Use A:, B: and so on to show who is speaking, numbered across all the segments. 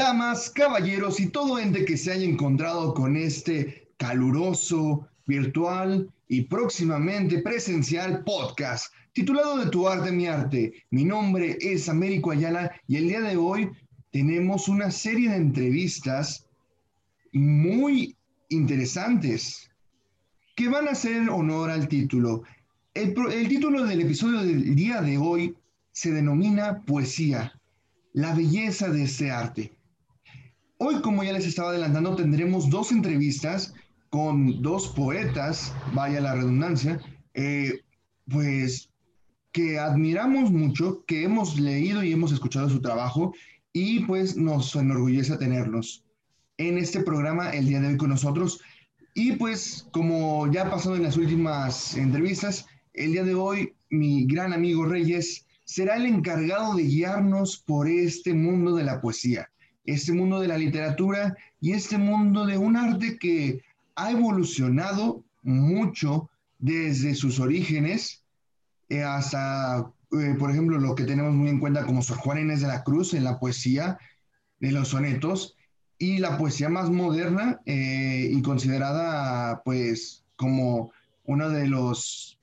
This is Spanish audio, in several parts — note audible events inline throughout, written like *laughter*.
A: damas, caballeros y todo ente que se haya encontrado con este caluroso, virtual y próximamente presencial podcast titulado De tu arte, mi arte. Mi nombre es Américo Ayala y el día de hoy tenemos una serie de entrevistas muy interesantes que van a hacer honor al título. El, el título del episodio del día de hoy se denomina Poesía, la belleza de este arte. Hoy, como ya les estaba adelantando, tendremos dos entrevistas con dos poetas, vaya la redundancia, eh, pues que admiramos mucho, que hemos leído y hemos escuchado su trabajo y pues nos enorgullece tenerlos en este programa el día de hoy con nosotros. Y pues como ya ha pasado en las últimas entrevistas, el día de hoy mi gran amigo Reyes será el encargado de guiarnos por este mundo de la poesía este mundo de la literatura y este mundo de un arte que ha evolucionado mucho desde sus orígenes eh, hasta, eh, por ejemplo, lo que tenemos muy en cuenta como Sor Juan Inés de la Cruz en la poesía de los sonetos y la poesía más moderna eh, y considerada pues como uno de los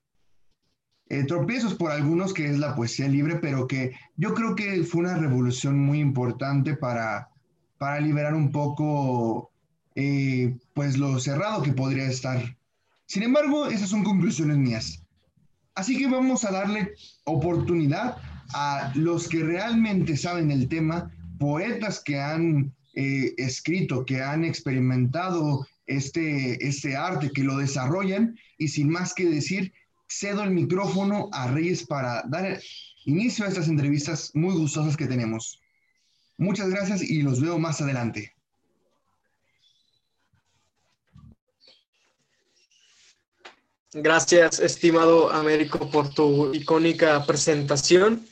A: tropiezos por algunos que es la poesía libre, pero que yo creo que fue una revolución muy importante para, para liberar un poco eh, pues lo cerrado que podría estar. Sin embargo, esas son conclusiones mías. Así que vamos a darle oportunidad a los que realmente saben el tema, poetas que han eh, escrito, que han experimentado este, este arte, que lo desarrollan, y sin más que decir, cedo el micrófono a Reyes para dar inicio a estas entrevistas muy gustosas que tenemos. Muchas gracias y los veo más adelante.
B: Gracias, estimado Américo, por tu icónica presentación.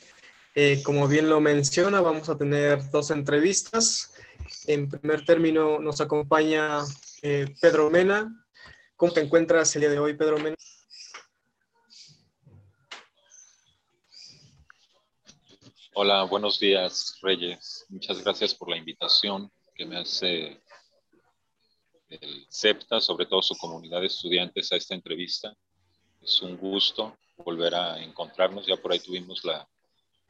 B: Eh, como bien lo menciona, vamos a tener dos entrevistas. En primer término nos acompaña eh, Pedro Mena. ¿Cómo te encuentras el día de hoy, Pedro Mena?
C: Hola, buenos días, Reyes. Muchas gracias por la invitación que me hace el CEPTA, sobre todo su comunidad de estudiantes, a esta entrevista. Es un gusto volver a encontrarnos. Ya por ahí tuvimos la,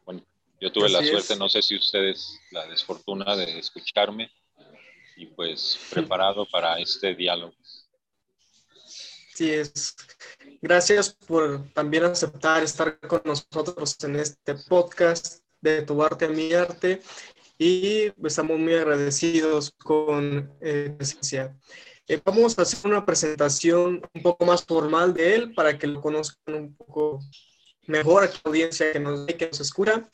C: bueno, yo tuve la suerte, no sé si ustedes la desfortuna de escucharme y pues preparado para este diálogo.
B: Sí, es. Gracias por también aceptar estar con nosotros en este podcast de tu arte a mi arte y estamos muy agradecidos con eh, eh, vamos a hacer una presentación un poco más formal de él para que lo conozcan un poco mejor a la audiencia que nos, que nos escucha.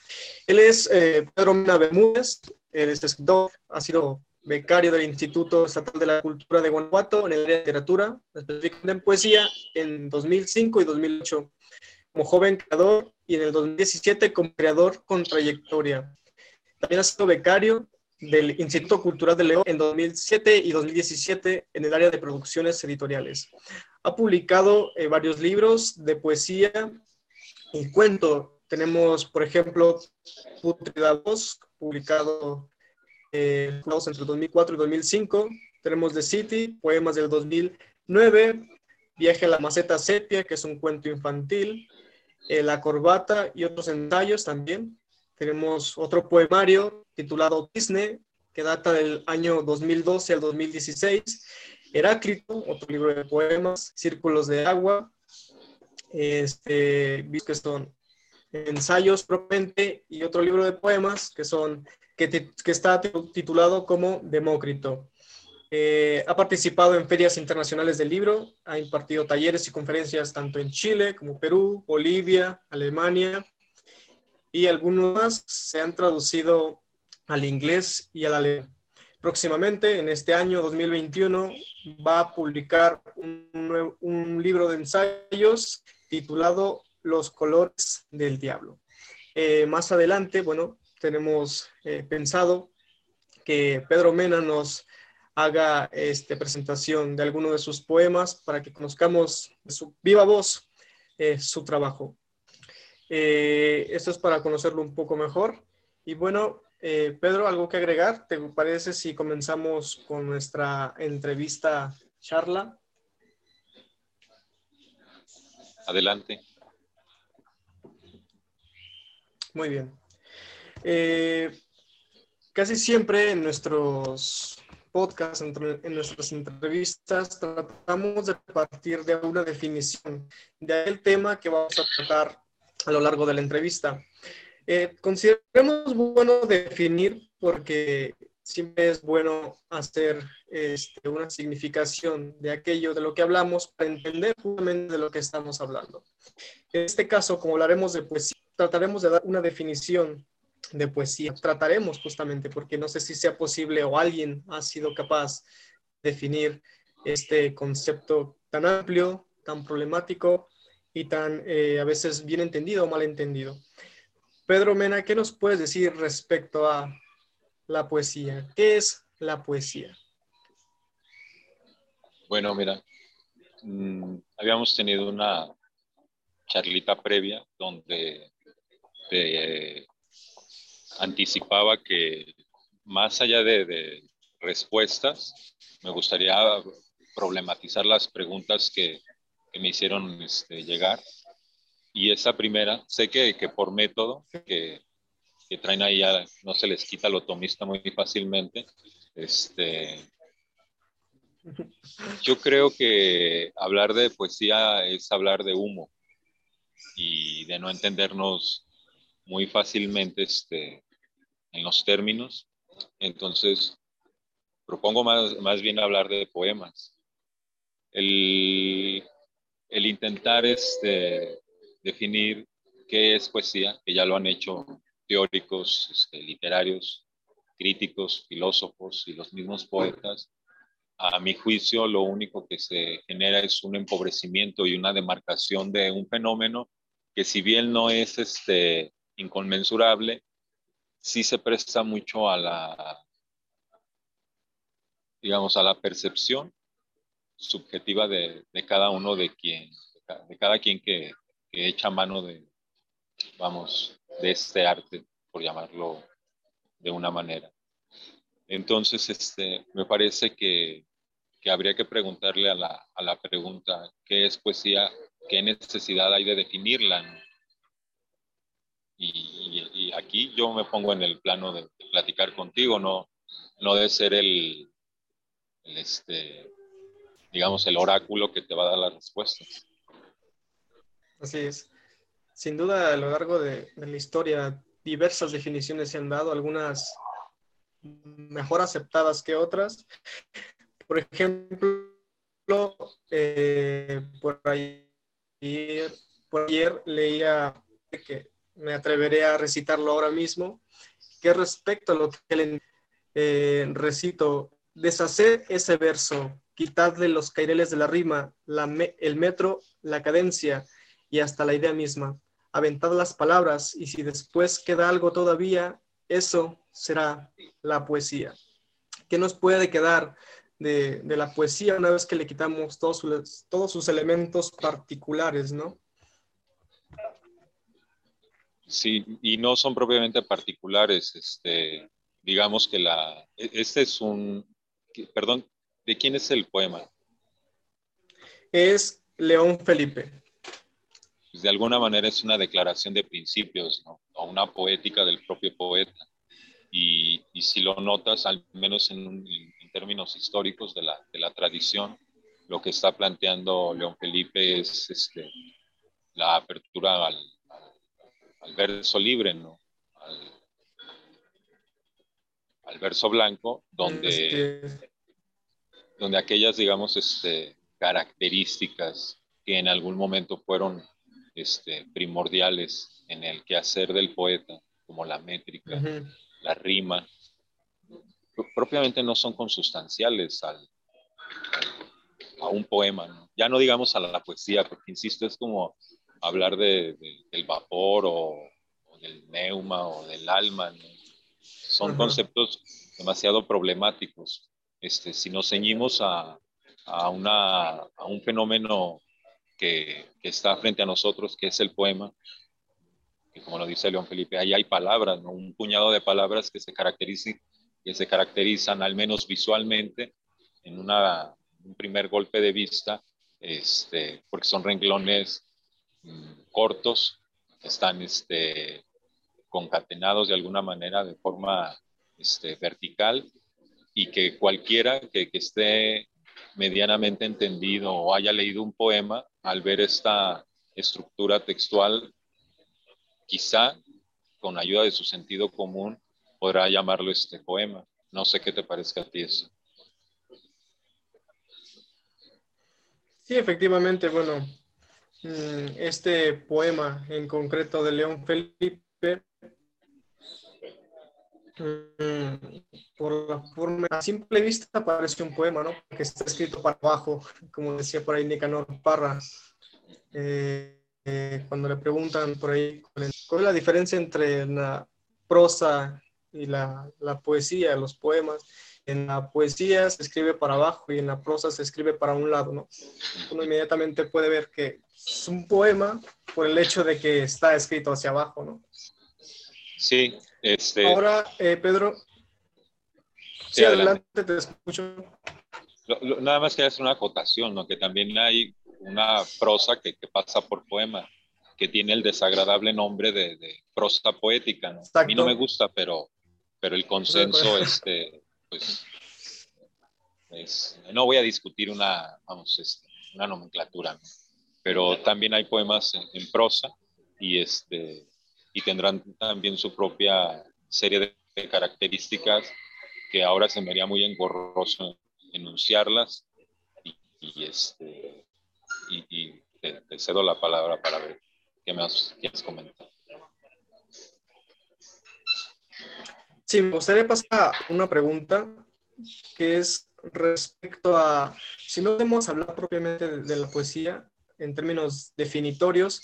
B: Él es eh, Pedro Mena Bermúdez, él es escritor, ha sido becario del Instituto Estatal de la Cultura de Guanajuato en el área de literatura, específicamente en poesía, en 2005 y 2008 como joven creador y en el 2017 como creador con trayectoria. También ha sido becario del Instituto Cultural de León en 2007 y 2017 en el área de producciones editoriales. Ha publicado eh, varios libros de poesía y cuento. Tenemos, por ejemplo, Putrida 2, publicado eh, entre 2004 y 2005. Tenemos The City, poemas del 2009. Viaje a la maceta sepia, que es un cuento infantil. Eh, la corbata y otros ensayos también. Tenemos otro poemario titulado Disney, que data del año 2012 al 2016. Heráclito, otro libro de poemas. Círculos de agua, este, que son ensayos propiamente, y otro libro de poemas que, son, que, que está titulado como Demócrito. Eh, ha participado en ferias internacionales del libro, ha impartido talleres y conferencias tanto en Chile como Perú, Bolivia, Alemania y algunos más se han traducido al inglés y al alemán. Próximamente, en este año 2021, va a publicar un, libro de ensayos titulado Los colores del diablo. Eh, más adelante, bueno, tenemos eh, pensado que Pedro Mena nos haga este, presentación de alguno de sus poemas para que conozcamos de su viva voz eh, su trabajo. Eh, esto es para conocerlo un poco mejor. Y bueno, Eh, Pedro, ¿algo que agregar? ¿Te parece si comenzamos con nuestra entrevista charla?
C: Adelante.
B: Muy bien. Casi siempre en nuestros podcasts, en nuestras entrevistas, tratamos de partir de una definición del tema que vamos a tratar a lo largo de la entrevista. Eh, consideramos bueno definir porque siempre es bueno hacer este, una significación de aquello de lo que hablamos para entender justamente de lo que estamos hablando. En este caso, como hablaremos de poesía, trataremos de dar una definición de poesía. Trataremos justamente porque no sé si sea posible o alguien ha sido capaz de definir este concepto tan amplio, tan problemático y tan eh, a veces bien entendido o mal entendido. Pedro Mena, ¿qué nos puedes decir respecto a la poesía? ¿Qué es la poesía?
C: Bueno, mira, mm, habíamos tenido una charlita previa donde te anticipaba que más allá de, respuestas, me gustaría problematizar las preguntas que, me hicieron este, llegar y esa primera, sé que, que por método, que, que, traen ahí ya no se les quita lo tomista muy fácilmente. Este, yo creo que hablar de poesía es hablar de humo y de no entendernos muy fácilmente este, en los términos. Entonces, propongo más, más bien hablar de poemas. El, el intentar este, definir qué es poesía, que ya lo han hecho teóricos, este, literarios, críticos, filósofos y los mismos poetas. A mi juicio, lo único que se genera es un empobrecimiento y una demarcación de un fenómeno que si bien no es este, inconmensurable, sí se presta mucho a la, digamos, a la percepción subjetiva de, de cada uno de quien, de cada quien que, que echa mano de, vamos, de este arte, por llamarlo de una manera. Entonces, este, me parece que, que habría que preguntarle a la, a la, pregunta, ¿qué es poesía? ¿Qué necesidad hay de definirla? Y, aquí yo me pongo en el plano de, platicar contigo, no, no de ser el, el, este, digamos, el oráculo que te va a dar las respuestas.
B: Así es. Sin duda, a lo largo de, la historia, diversas definiciones se han dado, algunas mejor aceptadas que otras. Por ejemplo, eh, por, ayer, por ayer leía que me atreveré a recitarlo ahora mismo, que respecto a lo que le eh, recito, deshacer ese verso, quitarle los caireles de la rima, el metro, la cadencia, y hasta la idea misma. Aventad las palabras y si después queda algo todavía, eso será la poesía. ¿Qué nos puede quedar de, la poesía una vez que le quitamos todos todos sus elementos particulares, no?
C: Sí, y no son propiamente particulares. Este, digamos que la, e, este es un, perdón, ¿de quién es el poema?
B: Es León Felipe.
C: Pues, de alguna manera es una declaración de principios, ¿no? o una poética del propio poeta. Y, y si lo notas, al menos en, términos históricos de la, de la, tradición, lo que está planteando León Felipe es este, la apertura al, al, verso libre, ¿no? Al, al, verso blanco, donde, donde aquellas, digamos, este, características que en algún momento fueron este, primordiales en el quehacer del poeta, como la métrica, la rima, propiamente no son consustanciales al, a un poema, ya no digamos a la, poesía, porque insisto, es como hablar de, del vapor o, del neuma o del alma, son conceptos demasiado problemáticos. Este, si nos ceñimos a, a, una, a un fenómeno que, está frente a nosotros, que es el poema, que como lo dice León Felipe, ahí hay palabras, ¿no? un puñado de palabras que se caracterizan, que se caracterizan al menos visualmente en una, un primer golpe de vista, este, porque son renglones cortos, están este, concatenados de alguna manera de forma este, vertical y que cualquiera que, que esté medianamente entendido o haya leído un poema, al ver esta estructura textual, quizá con ayuda de su sentido común podrá llamarlo este poema. No sé qué te parezca a ti eso.
B: Sí, efectivamente, bueno, este poema en concreto de León Felipe Mm, por la forma, a simple vista parece un poema, ¿no? Que está escrito para abajo, como decía por ahí Nicanor Parra. Eh, eh, cuando le preguntan por ahí cuál es la diferencia entre la prosa y la, la, poesía, los poemas. En la poesía se escribe para abajo y en la prosa se escribe para un lado, ¿no? Uno inmediatamente puede ver que es un poema por el hecho de que está escrito hacia abajo, ¿no?
C: Sí, este...
B: Ahora, eh, Pedro. Sí, adelante. te escucho.
C: nada más que hacer una acotación, ¿no? Que también hay una prosa que, pasa por poema, que tiene el desagradable nombre de, prosa poética, ¿no? A mí no me gusta, pero, pero el consenso, este, pues, no voy a discutir una, vamos, este, una nomenclatura, pero también hay poemas en prosa y este y tendrán también su propia serie de características que ahora se me haría muy engorroso enunciarlas y, este, y, te, cedo la palabra para ver qué más quieres comentar.
B: Sí, me gustaría pasar a una pregunta que es respecto a, si no podemos hablar propiamente de la poesía en términos definitorios,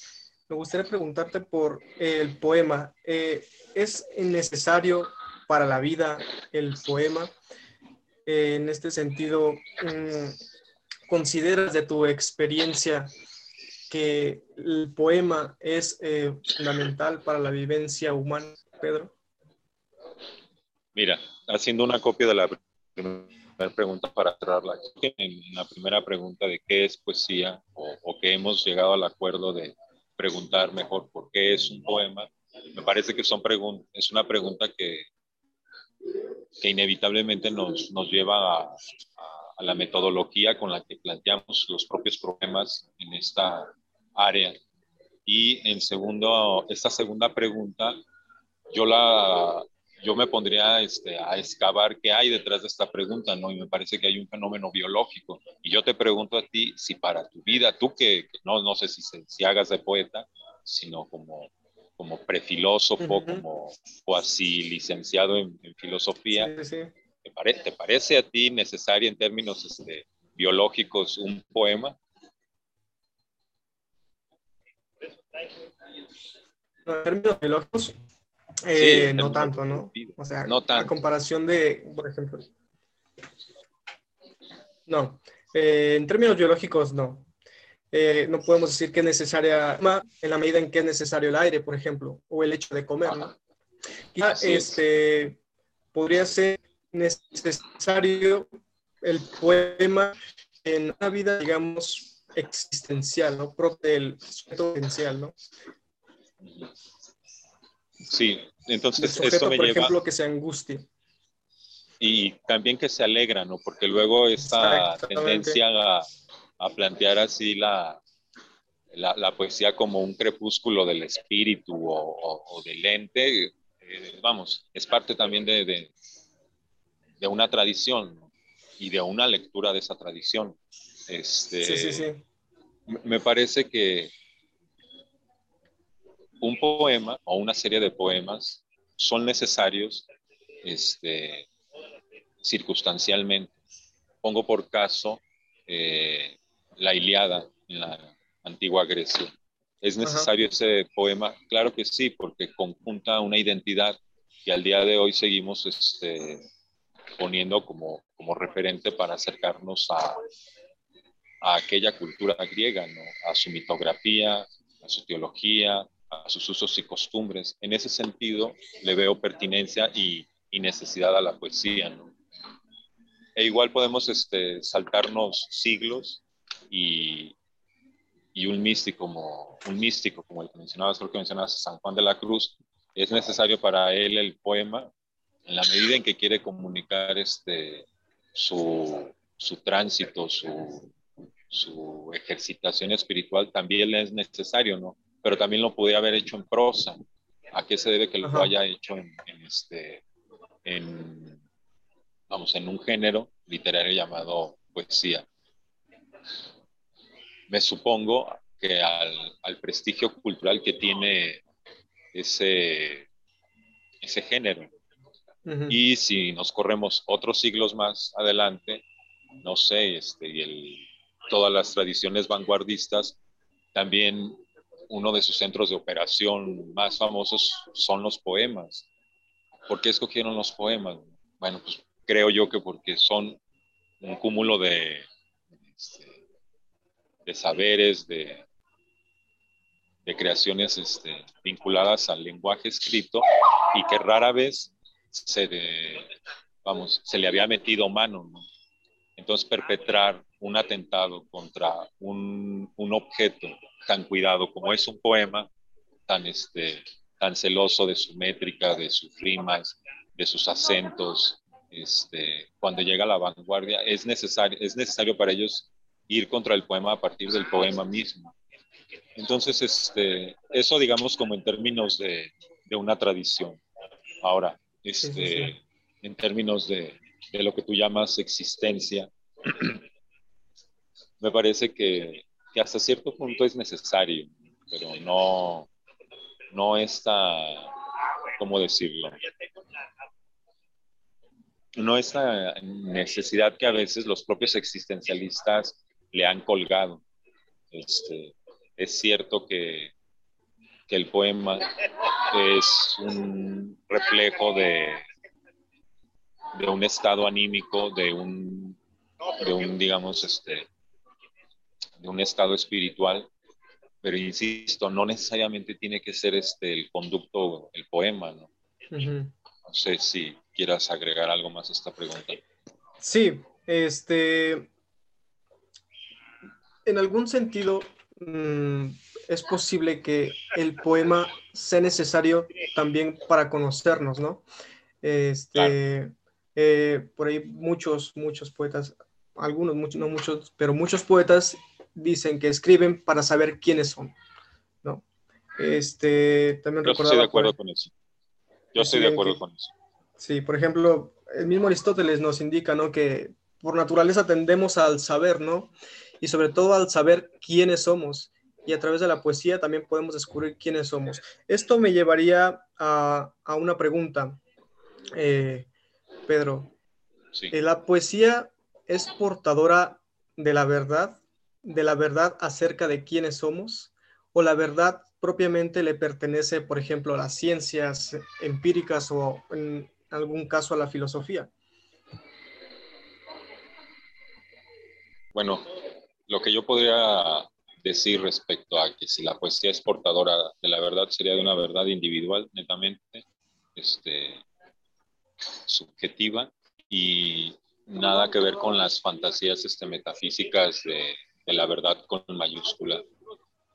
B: me gustaría preguntarte por el poema. Eh, ¿Es necesario para la vida el poema? Eh, en este sentido, mm, ¿consideras de tu experiencia que el poema es eh, fundamental para la vivencia humana, Pedro?
C: Mira, haciendo una copia de la primera pregunta para cerrarla, en la primera pregunta de qué es poesía o, o que hemos llegado al acuerdo de preguntar mejor por qué es un poema, me parece que son es una pregunta que, que inevitablemente nos, nos lleva a, a, la metodología con la que planteamos los propios problemas en esta área. Y en segundo, esta segunda pregunta, yo la, yo me pondría este, a excavar qué hay detrás de esta pregunta, ¿no? Y me parece que hay un fenómeno biológico. Y yo te pregunto a ti si para tu vida, tú que, no, no sé si, si hagas de poeta, sino como, como prefilósofo, como o así licenciado en, filosofía, ¿te, parece a ti necesario en términos este, biológicos un poema?
B: En términos biológicos, eh, no tanto, ¿no? O sea, no a comparación de, por ejemplo. No, eh, en términos biológicos, no. Eh, no podemos decir que es necesaria, en la medida en que es necesario el aire, por ejemplo, o el hecho de comer, ¿no? este, podría ser necesario el poema en una vida, digamos, existencial, ¿no? Propio del sujeto existencial, ¿no?
C: Sí, entonces esto me
B: por ejemplo, que se angustie.
C: Y también que se alegra, ¿no? Porque luego esta tendencia a, a, plantear así la, la, poesía como un crepúsculo del espíritu o, del ente, eh, vamos, es parte también de, de, de una tradición y de una lectura de esa tradición. Este, sí, sí, sí. Me parece que un poema o una serie de poemas son necesarios este, circunstancialmente. Pongo por caso eh, la Iliada en la antigua Grecia. ¿Es necesario ese poema? Claro que sí, porque conjunta una identidad que al día de hoy seguimos este, poniendo como, como referente para acercarnos a, a aquella cultura griega, ¿no? a su mitografía, a su teología, a sus usos y costumbres. En ese sentido, le veo pertinencia y, necesidad a la poesía. E igual podemos este, saltarnos siglos y, y un místico como un místico como el que mencionabas, creo que mencionabas San Juan de la Cruz, es necesario para él el poema en la medida en que quiere comunicar este, su, su tránsito, su, su ejercitación espiritual, también es necesario, ¿no? Pero también lo podía haber hecho en prosa. ¿A qué se debe que lo haya hecho en, este, en, vamos, en un género literario llamado poesía? Me supongo que al, al prestigio cultural que tiene ese, ese género. Y si nos corremos otros siglos más adelante, no sé, este, y el, todas las tradiciones vanguardistas, también uno de sus centros de operación más famosos son los poemas. ¿Por qué escogieron los poemas? Bueno, pues creo yo que porque son un cúmulo de, este, de saberes, de, de creaciones este, vinculadas al lenguaje escrito y que rara vez se, vamos, se le había metido mano. Entonces, perpetrar un atentado contra un, un, objeto tan cuidado como es un poema, tan, este, tan celoso de su métrica, de sus rimas, de sus acentos, este, cuando llega a la vanguardia, es necesario, es necesario para ellos ir contra el poema a partir del poema mismo. Entonces, este, eso digamos como en términos de, de una tradición. Ahora, este, en términos de, de, lo que tú llamas existencia, *clears throat* me parece que, hasta cierto punto es necesario, pero no, no esta, ¿cómo decirlo? No esta necesidad que a veces los propios existencialistas le han colgado. Este, es cierto que, que el poema es un reflejo de, de un estado anímico, de un, de un, digamos, este, de un estado espiritual, pero insisto, no necesariamente tiene que ser este el conducto, el poema, ¿no? No sé si quieras agregar algo más a esta pregunta.
B: Sí, este, en algún sentido, mm, es posible que el poema sea necesario también para conocernos, ¿no? Este, eh, por ahí muchos, muchos poetas, algunos, muchos, no muchos, pero muchos poetas dicen que escriben para saber quiénes son, ¿no? Este, también
C: Yo estoy de acuerdo con eso. Yo estoy de acuerdo con eso.
B: Sí, por ejemplo, el mismo Aristóteles nos indica, ¿no? Que por naturaleza tendemos al saber, ¿no? Y sobre todo al saber quiénes somos y a través de la poesía también podemos descubrir quiénes somos. Esto me llevaría a, una pregunta, eh, Pedro. Eh, ¿La poesía es portadora de la verdad, de la verdad acerca de quiénes somos? ¿O la verdad propiamente le pertenece, por ejemplo, a las ciencias empíricas o en algún caso a la filosofía?
C: Bueno, lo que yo podría decir respecto a que si la poesía es portadora de la verdad, sería de una verdad individual, netamente, este, subjetiva y nada que ver con las fantasías este, metafísicas de, de la verdad con mayúscula.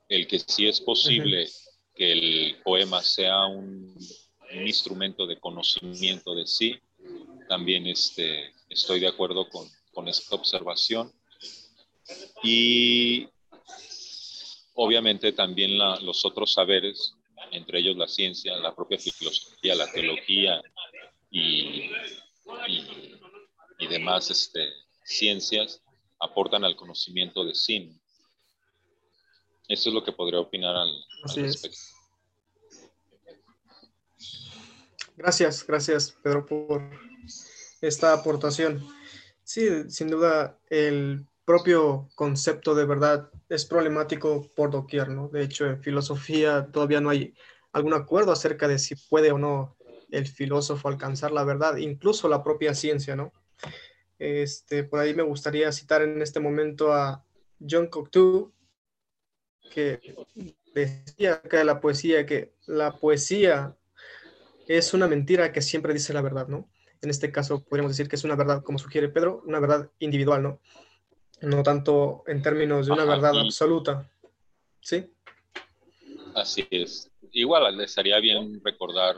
C: El que sí es posible que el poema sea un, un, instrumento de conocimiento de sí, también este, estoy de acuerdo con, con esta observación. Y obviamente también los otros saberes, entre ellos la ciencia, la propia filosofía, la teología y, y, demás este, ciencias, aportan al conocimiento de sí. Eso es lo que podría opinar al, respecto.
B: Gracias, gracias Pedro por esta aportación. Sí, sin duda el propio concepto de verdad es problemático por doquier, ¿no? De hecho, en filosofía todavía no hay algún acuerdo acerca de si puede o no el filósofo alcanzar la verdad, incluso la propia ciencia, ¿no? Este, por ahí me gustaría citar en este momento a John Cocteau, que decía acá de la poesía que la poesía es una mentira que siempre dice la verdad, ¿no? En este caso podríamos decir que es una verdad, como sugiere Pedro, una verdad individual, ¿no? No tanto en términos de una verdad absoluta. ¿Sí?
C: Así es. Igual estaría bien recordar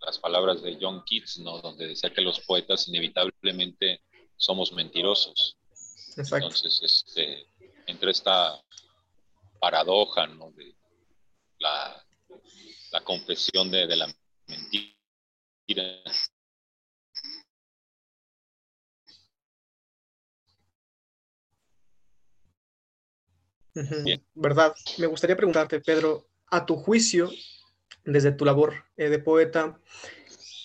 C: las palabras de John Keats, ¿no? Donde decía que los poetas inevitablemente somos mentirosos. Exacto. Entonces, este, entre esta paradoja, ¿no? De la, la confesión de, de la mentira.
B: ¿Verdad? Me gustaría preguntarte, Pedro, a tu juicio, desde tu labor eh, de poeta,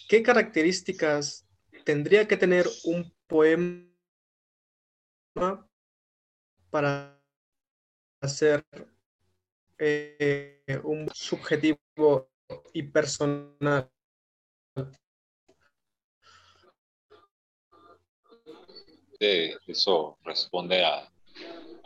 B: ¿qué características tendría que tener un poema para ser eh, un subjetivo y personal?
C: eso responde a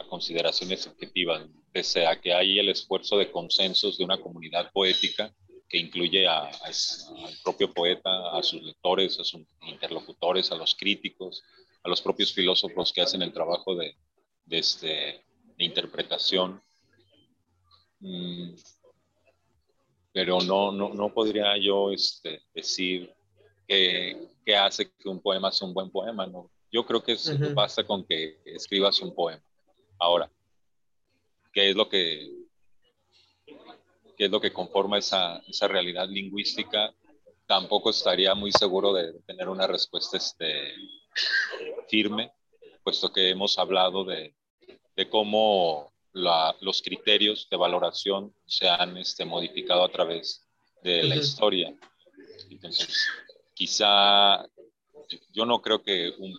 C: consideraciones objetivas, pese a que hay el esfuerzo de consensos de una comunidad poética que incluye a, al propio poeta, a sus lectores, a sus interlocutores, a los críticos, a los propios filósofos que hacen el trabajo de, de, este, interpretación. Mm, pero no, no, no podría yo este, decir qué, qué hace que un poema sea un buen poema. ¿no? Yo creo que basta con que escribas un poema. Ahora, ¿qué es lo que, qué es lo que conforma esa, esa realidad lingüística? Tampoco estaría muy seguro de tener una respuesta este, firme, puesto que hemos hablado de, de cómo la, los criterios de valoración se han este, modificado a través de la historia. Entonces, quizá yo no creo que un,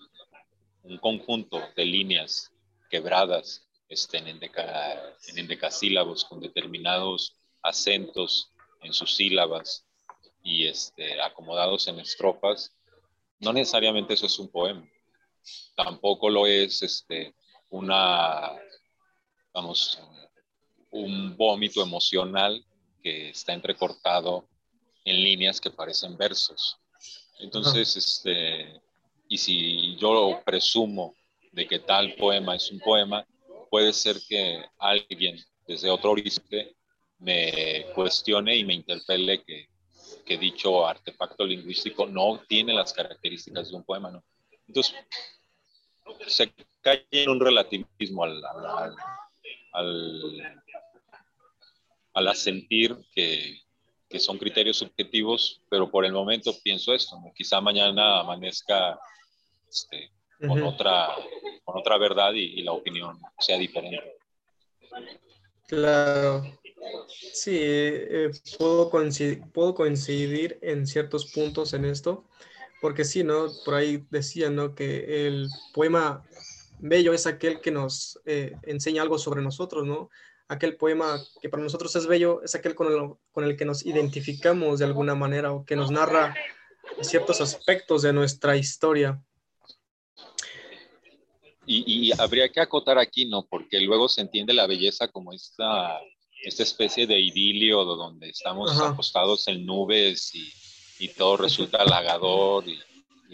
C: un conjunto de líneas quebradas estén en, en endecasílabos con determinados acentos en sus sílabas y este, acomodados en estrofas, no necesariamente eso es un poema. Tampoco lo es este, una, vamos, un vómito emocional que está entrecortado en líneas que parecen versos. Entonces, este, y si yo presumo de que tal poema es un poema, puede ser que alguien desde otro horizonte me cuestione y me interpele que, que, dicho artefacto lingüístico no tiene las características de un poema, ¿no? Entonces, se cae en un relativismo al, al, al, al asentir que, que, son criterios subjetivos, pero por el momento pienso esto, ¿no? quizá mañana amanezca este, con, otra, con otra verdad y, la opinión sea diferente.
B: Claro. Sí, eh, puedo, coincidir, en ciertos puntos en esto, porque sí, ¿no? Por ahí decía, ¿no? Que el poema bello es aquel que nos eh, enseña algo sobre nosotros, ¿no? Aquel poema que para nosotros es bello es aquel con el, con el que nos identificamos de alguna manera o que nos narra ciertos aspectos de nuestra historia.
C: Y, habría que acotar aquí, ¿no? Porque luego se entiende la belleza como esta, esta especie de idilio donde estamos acostados en nubes y, y todo resulta halagador y,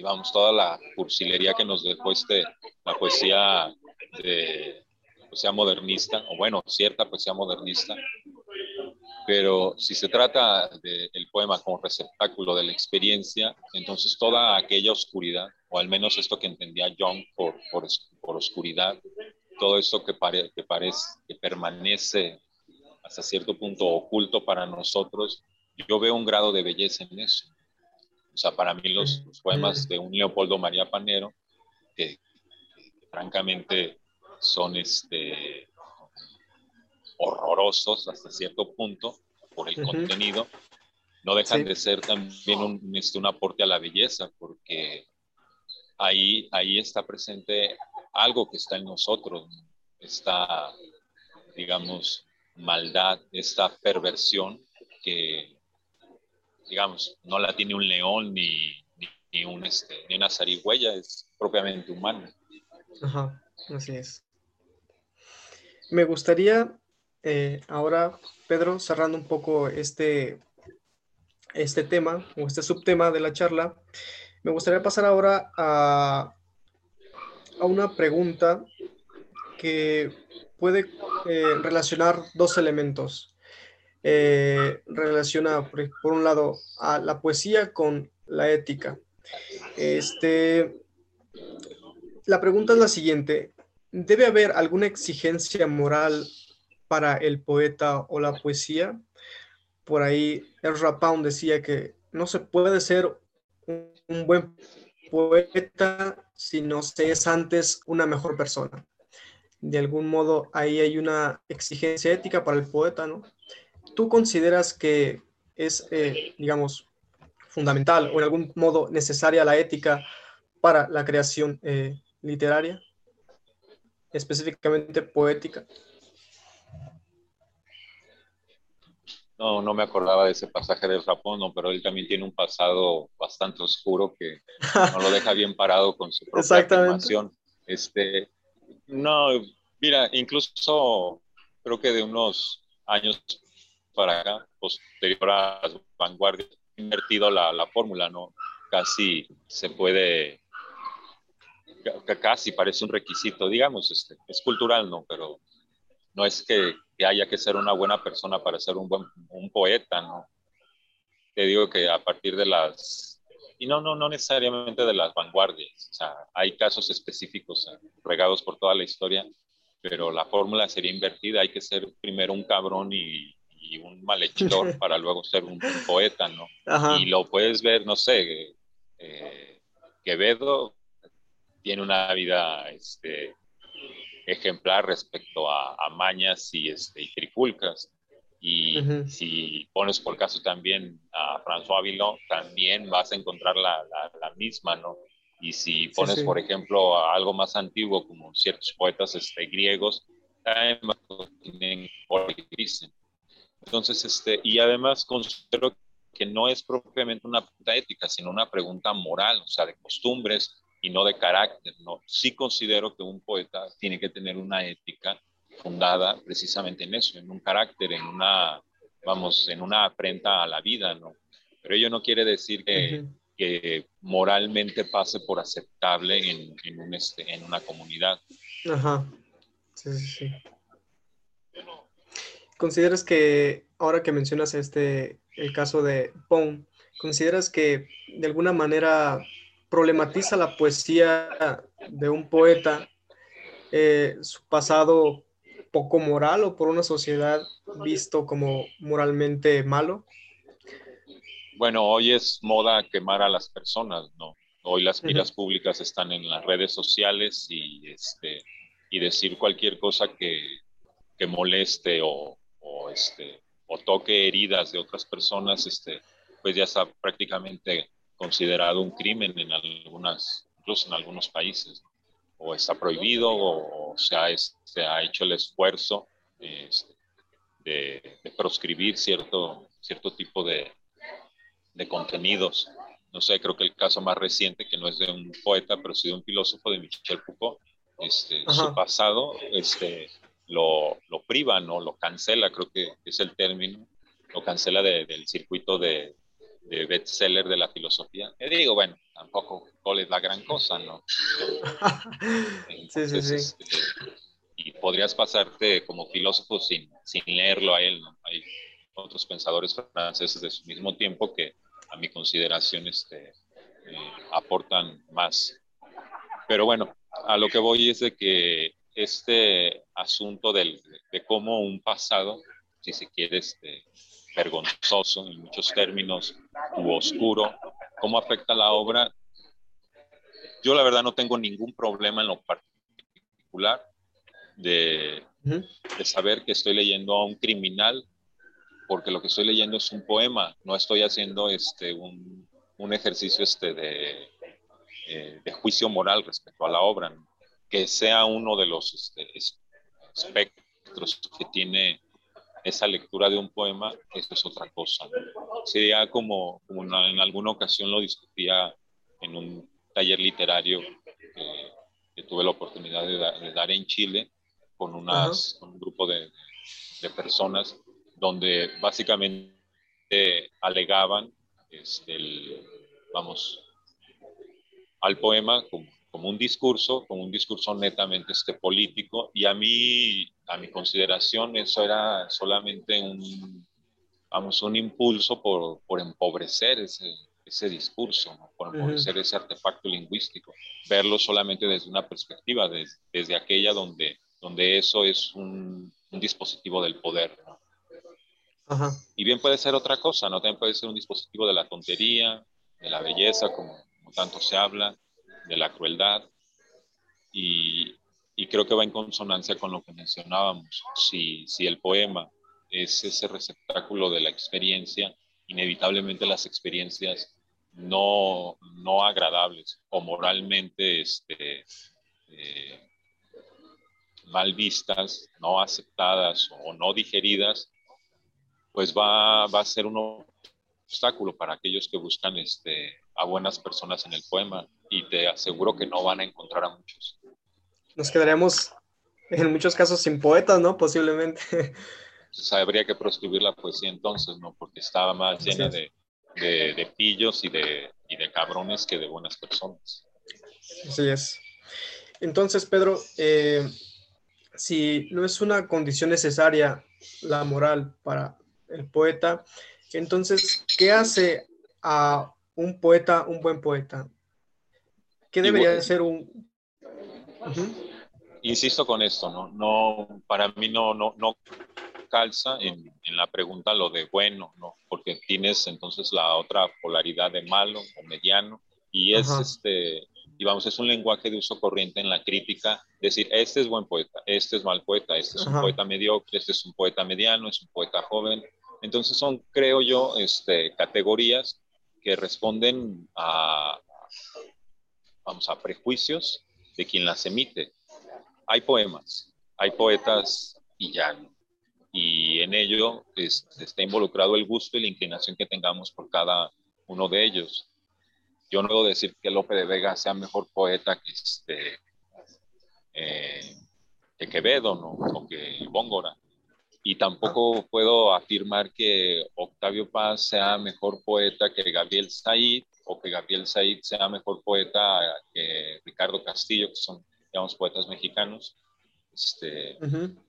C: vamos, toda la cursilería que nos dejó este, la poesía de poesía modernista, o bueno, cierta poesía modernista, pero si se trata del poema como receptáculo de la experiencia, entonces toda aquella oscuridad, o al menos esto que entendía John por, por, por oscuridad, todo esto que, que parece que permanece hasta cierto punto oculto para nosotros, yo veo un grado de belleza en eso. O sea, para mí los, poemas de un Leopoldo María Panero, que, que francamente son este, horrorosos hasta cierto punto por el contenido, no dejan de ser también un, este, un aporte a la belleza, porque ahí, ahí está presente algo que está en nosotros, esta, digamos, maldad, esta perversión que, digamos, no la tiene un león ni, ni, un, este, ni una zarigüeya, es propiamente humana.
B: Ajá, así es. Me gustaría eh, ahora, Pedro, cerrando un poco este, este tema o este subtema de la charla, me gustaría pasar ahora a, a una pregunta que puede eh, relacionar dos elementos. Eh, relaciona, por, un lado, a la poesía con la ética. Este, la pregunta es la siguiente. ¿Debe haber alguna exigencia moral para el poeta o la poesía? Por ahí el Pound decía que no se puede ser un buen poeta si no se es antes una mejor persona. De algún modo ahí hay una exigencia ética para el poeta, ¿no? ¿Tú consideras que es, eh, digamos, fundamental o en algún modo necesaria la ética para la creación eh, literaria, específicamente poética?
C: No, no me acordaba de ese pasaje del Japón, pero él también tiene un pasado bastante oscuro que no lo deja bien parado con su propia *laughs* afirmación. Este, no, mira, incluso creo que de unos años para acá, posterior a las vanguardias, invertido la, la fórmula, ¿no? Casi se puede, casi parece un requisito, digamos, este, es cultural, ¿no? Pero no es que, haya que ser una buena persona para ser un buen un poeta, ¿no? Te digo que a partir de las, y no, no, no necesariamente de las vanguardias, o sea, hay casos específicos regados por toda la historia, pero la fórmula sería invertida, hay que ser primero un cabrón y, un malhechor *laughs* para luego ser un, poeta, ¿no? Y lo puedes ver, no sé, eh, Quevedo tiene una vida, este, ejemplar respecto a, mañas y, este, y trifulcas. Y si pones por caso también a François Villon, también vas a encontrar la, la, misma, ¿no? Y si pones, por ejemplo, a algo más antiguo, como ciertos poetas este, griegos, también tienen Entonces, este, y además considero que no es propiamente una pregunta ética, sino una pregunta moral, o sea, de costumbres, y no de carácter. ¿no? Sí considero que un poeta tiene que tener una ética fundada precisamente en eso, en un carácter, en una, vamos, en una afrenta a la vida, ¿no? Pero ello no quiere decir que, que moralmente pase por aceptable en, en, un este, en una comunidad.
B: Ajá. Sí, sí, sí. ¿Consideras que, ahora que mencionas este, el caso de Pong, ¿consideras que de alguna manera problematiza la poesía de un poeta, eh, su pasado poco moral o por una sociedad visto como moralmente malo?
C: Bueno, hoy es moda quemar a las personas, ¿no? Hoy las miras públicas están en las redes sociales y, este, y decir cualquier cosa que, que moleste o, o, este, o toque heridas de otras personas, este, pues ya está prácticamente considerado un crimen en algunas, incluso en algunos países, o está prohibido o, se, ha, se, ha, hecho el esfuerzo este, de, de, proscribir cierto, cierto tipo de, de, contenidos. No sé, creo que el caso más reciente, que no es de un poeta, pero sí de un filósofo, de Michel Foucault, este, su pasado este, lo, lo priva, ¿no? lo cancela, creo que es el término, lo cancela del circuito de, de bestseller de la filosofía. Y digo, bueno, tampoco es la gran cosa, ¿no? *laughs* sí, sí, sí. Este, y podrías pasarte como filósofo sin, sin leerlo a él, ¿no? Hay otros pensadores franceses de su mismo tiempo que a mi consideración este, eh, aportan más. Pero bueno, a lo que voy es de que este asunto del, de cómo un pasado, si se quiere, este, vergonzoso en muchos términos u oscuro, cómo afecta la obra. Yo la verdad no tengo ningún problema en lo particular de, de saber que estoy leyendo a un criminal porque lo que estoy leyendo es un poema, no estoy haciendo este, un, un ejercicio este de, eh, de, juicio moral respecto a la obra, que sea uno de los este, espectros que tiene esa lectura de un poema, eso es otra cosa. Sería como, como en alguna ocasión lo discutía en un taller literario que, tuve la oportunidad de, dar en Chile con, unas, un grupo de, de personas donde básicamente alegaban este, vamos, al poema como, como, un discurso, como un discurso netamente este, político, y a mí, a mi consideración, eso era solamente un, vamos, un impulso por, por empobrecer ese, ese discurso, por empobrecer ese artefacto lingüístico, verlo solamente desde una perspectiva, desde aquella donde, donde eso es un, un dispositivo del poder. Y bien puede ser otra cosa, ¿no? También puede ser un dispositivo de la tontería, de la belleza, como, tanto se habla, de la crueldad. Y, y, creo que va en consonancia con lo que mencionábamos. Si, si el poema es ese receptáculo de la experiencia, inevitablemente las experiencias no, no agradables o moralmente este, eh, mal vistas, no aceptadas o no digeridas, pues va, va a ser un obstáculo para aquellos que buscan este, a buenas personas en el poema y te aseguro que no van a encontrar a muchos.
B: Nos quedaríamos en muchos casos sin poetas, ¿no? Posiblemente.
C: Habría que proscribir la poesía entonces, ¿no? Porque estaba más llena de, de, de, pillos y de, y de cabrones que de buenas personas.
B: Así es. Entonces, Pedro, eh, si no es una condición necesaria la moral para el poeta. Entonces, ¿qué hace a un poeta un buen poeta? ¿Qué debería ser un...
C: Insisto con esto, ¿no? no para mí no, no, no calza en, en, la pregunta lo de bueno, ¿no? Porque tienes entonces la otra polaridad de malo o mediano y es este y vamos, es un lenguaje de uso corriente en la crítica, decir, este es buen poeta, este es mal poeta, este es un poeta mediocre, este es un poeta mediano, es un poeta joven, entonces son, creo yo, este, categorías que responden a, vamos, a prejuicios de quien las emite. Hay poemas, hay poetas y ya. Y en ello está involucrado el gusto y la inclinación que tengamos por cada uno de ellos. Yo no puedo decir que Lope de Vega sea mejor poeta que, este, eh, que Quevedo ¿no? o que Bóngora y tampoco puedo afirmar que Octavio Paz sea mejor poeta que Gabriel Said o que Gabriel Said sea mejor poeta que Ricardo Castillo, que son, digamos, poetas mexicanos. Este,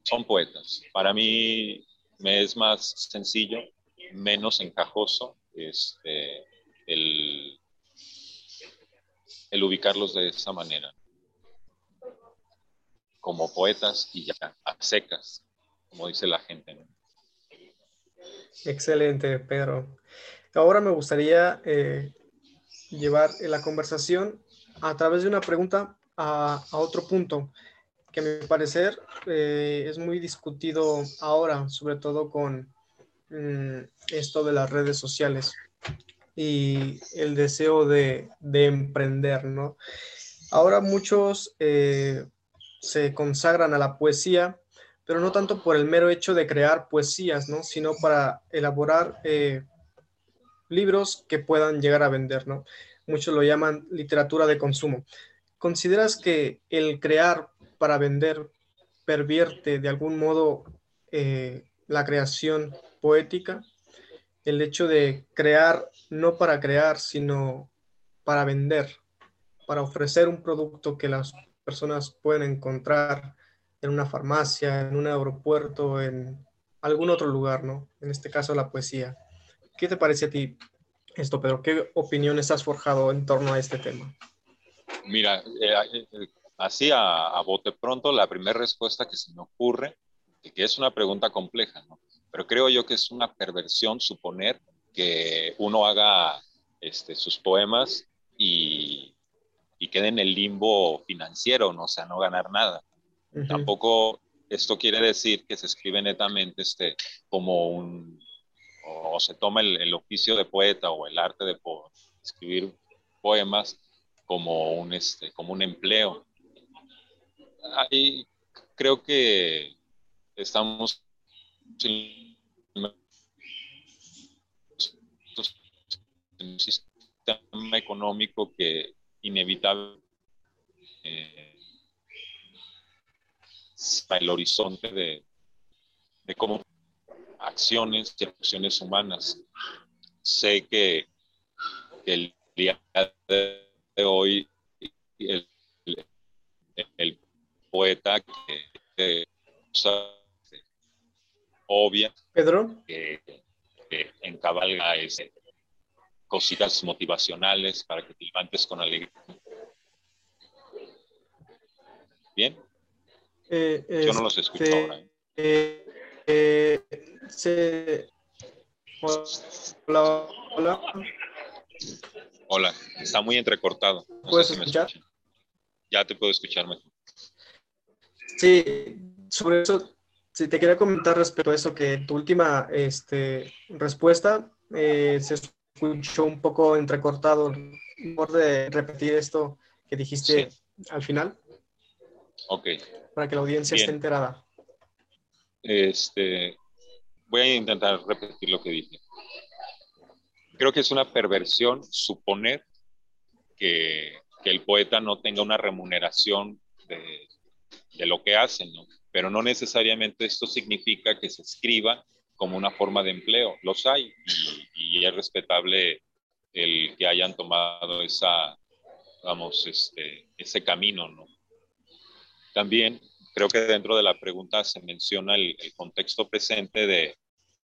C: Son poetas. Para mí me es más sencillo, menos encajoso este, el, el ubicarlos de esa manera, como poetas y ya, a secas como dice la gente.
B: Excelente, Pedro. Ahora me gustaría eh, llevar la conversación a través de una pregunta a, otro punto que a mi parecer eh, es muy discutido ahora, sobre todo con mm, esto de las redes sociales y el deseo de, emprender, ¿no? Ahora muchos eh, se consagran a la poesía pero no tanto por el mero hecho de crear poesías, ¿no? Sino para elaborar eh, libros que puedan llegar a vender, ¿no? Muchos lo llaman literatura de consumo. ¿Consideras que el crear para vender pervierte de algún modo eh, la creación poética? El hecho de crear no para crear, sino para vender, para ofrecer un producto que las personas pueden encontrar en una farmacia, en un aeropuerto, en algún otro lugar, ¿no? En este caso, la poesía. ¿Qué te parece a ti esto, Pedro? ¿Qué opiniones has forjado en torno a este tema?
C: Mira, eh, eh, así a, bote pronto, la primera respuesta que se me ocurre, que es una pregunta compleja, ¿no? Pero creo yo que es una perversión suponer que uno haga este, sus poemas y, y quede en el limbo financiero, ¿no? O sea, no ganar nada. Tampoco esto quiere decir que se escribe netamente este, como un, o, se toma el, oficio de poeta o el arte de escribir poemas como un, este, como un empleo. Ahí creo que estamos en un sistema económico que inevitable eh, el horizonte de, de cómo acciones y acciones humanas. Sé que, el día de hoy el, el, poeta que, obvia
B: Pedro
C: que, encabalga ese, cositas motivacionales para que te levantes con alegría. Bien.
B: Eh,
C: Yo no los escucho
B: este,
C: ahora. ¿eh?
B: Eh, se... Hola, hola.
C: Hola, está muy entrecortado.
B: ¿Puedes escuchar?
C: ya te puedo escuchar mejor.
B: Sí, sobre eso, si te quería comentar respecto a eso, que tu última este, respuesta eh, se escuchó un poco entrecortado. ¿Por de repetir esto que dijiste al final?
C: Ok.
B: Para que la audiencia esté enterada.
C: Este, voy a intentar repetir lo que dije. Creo que es una perversión suponer que, que el poeta no tenga una remuneración de, de lo que hace, ¿no? Pero no necesariamente esto significa que se escriba como una forma de empleo. Los hay y, y es respetable el que hayan tomado esa, vamos, este, ese camino, ¿no? También creo que dentro de la pregunta se menciona el, contexto presente de,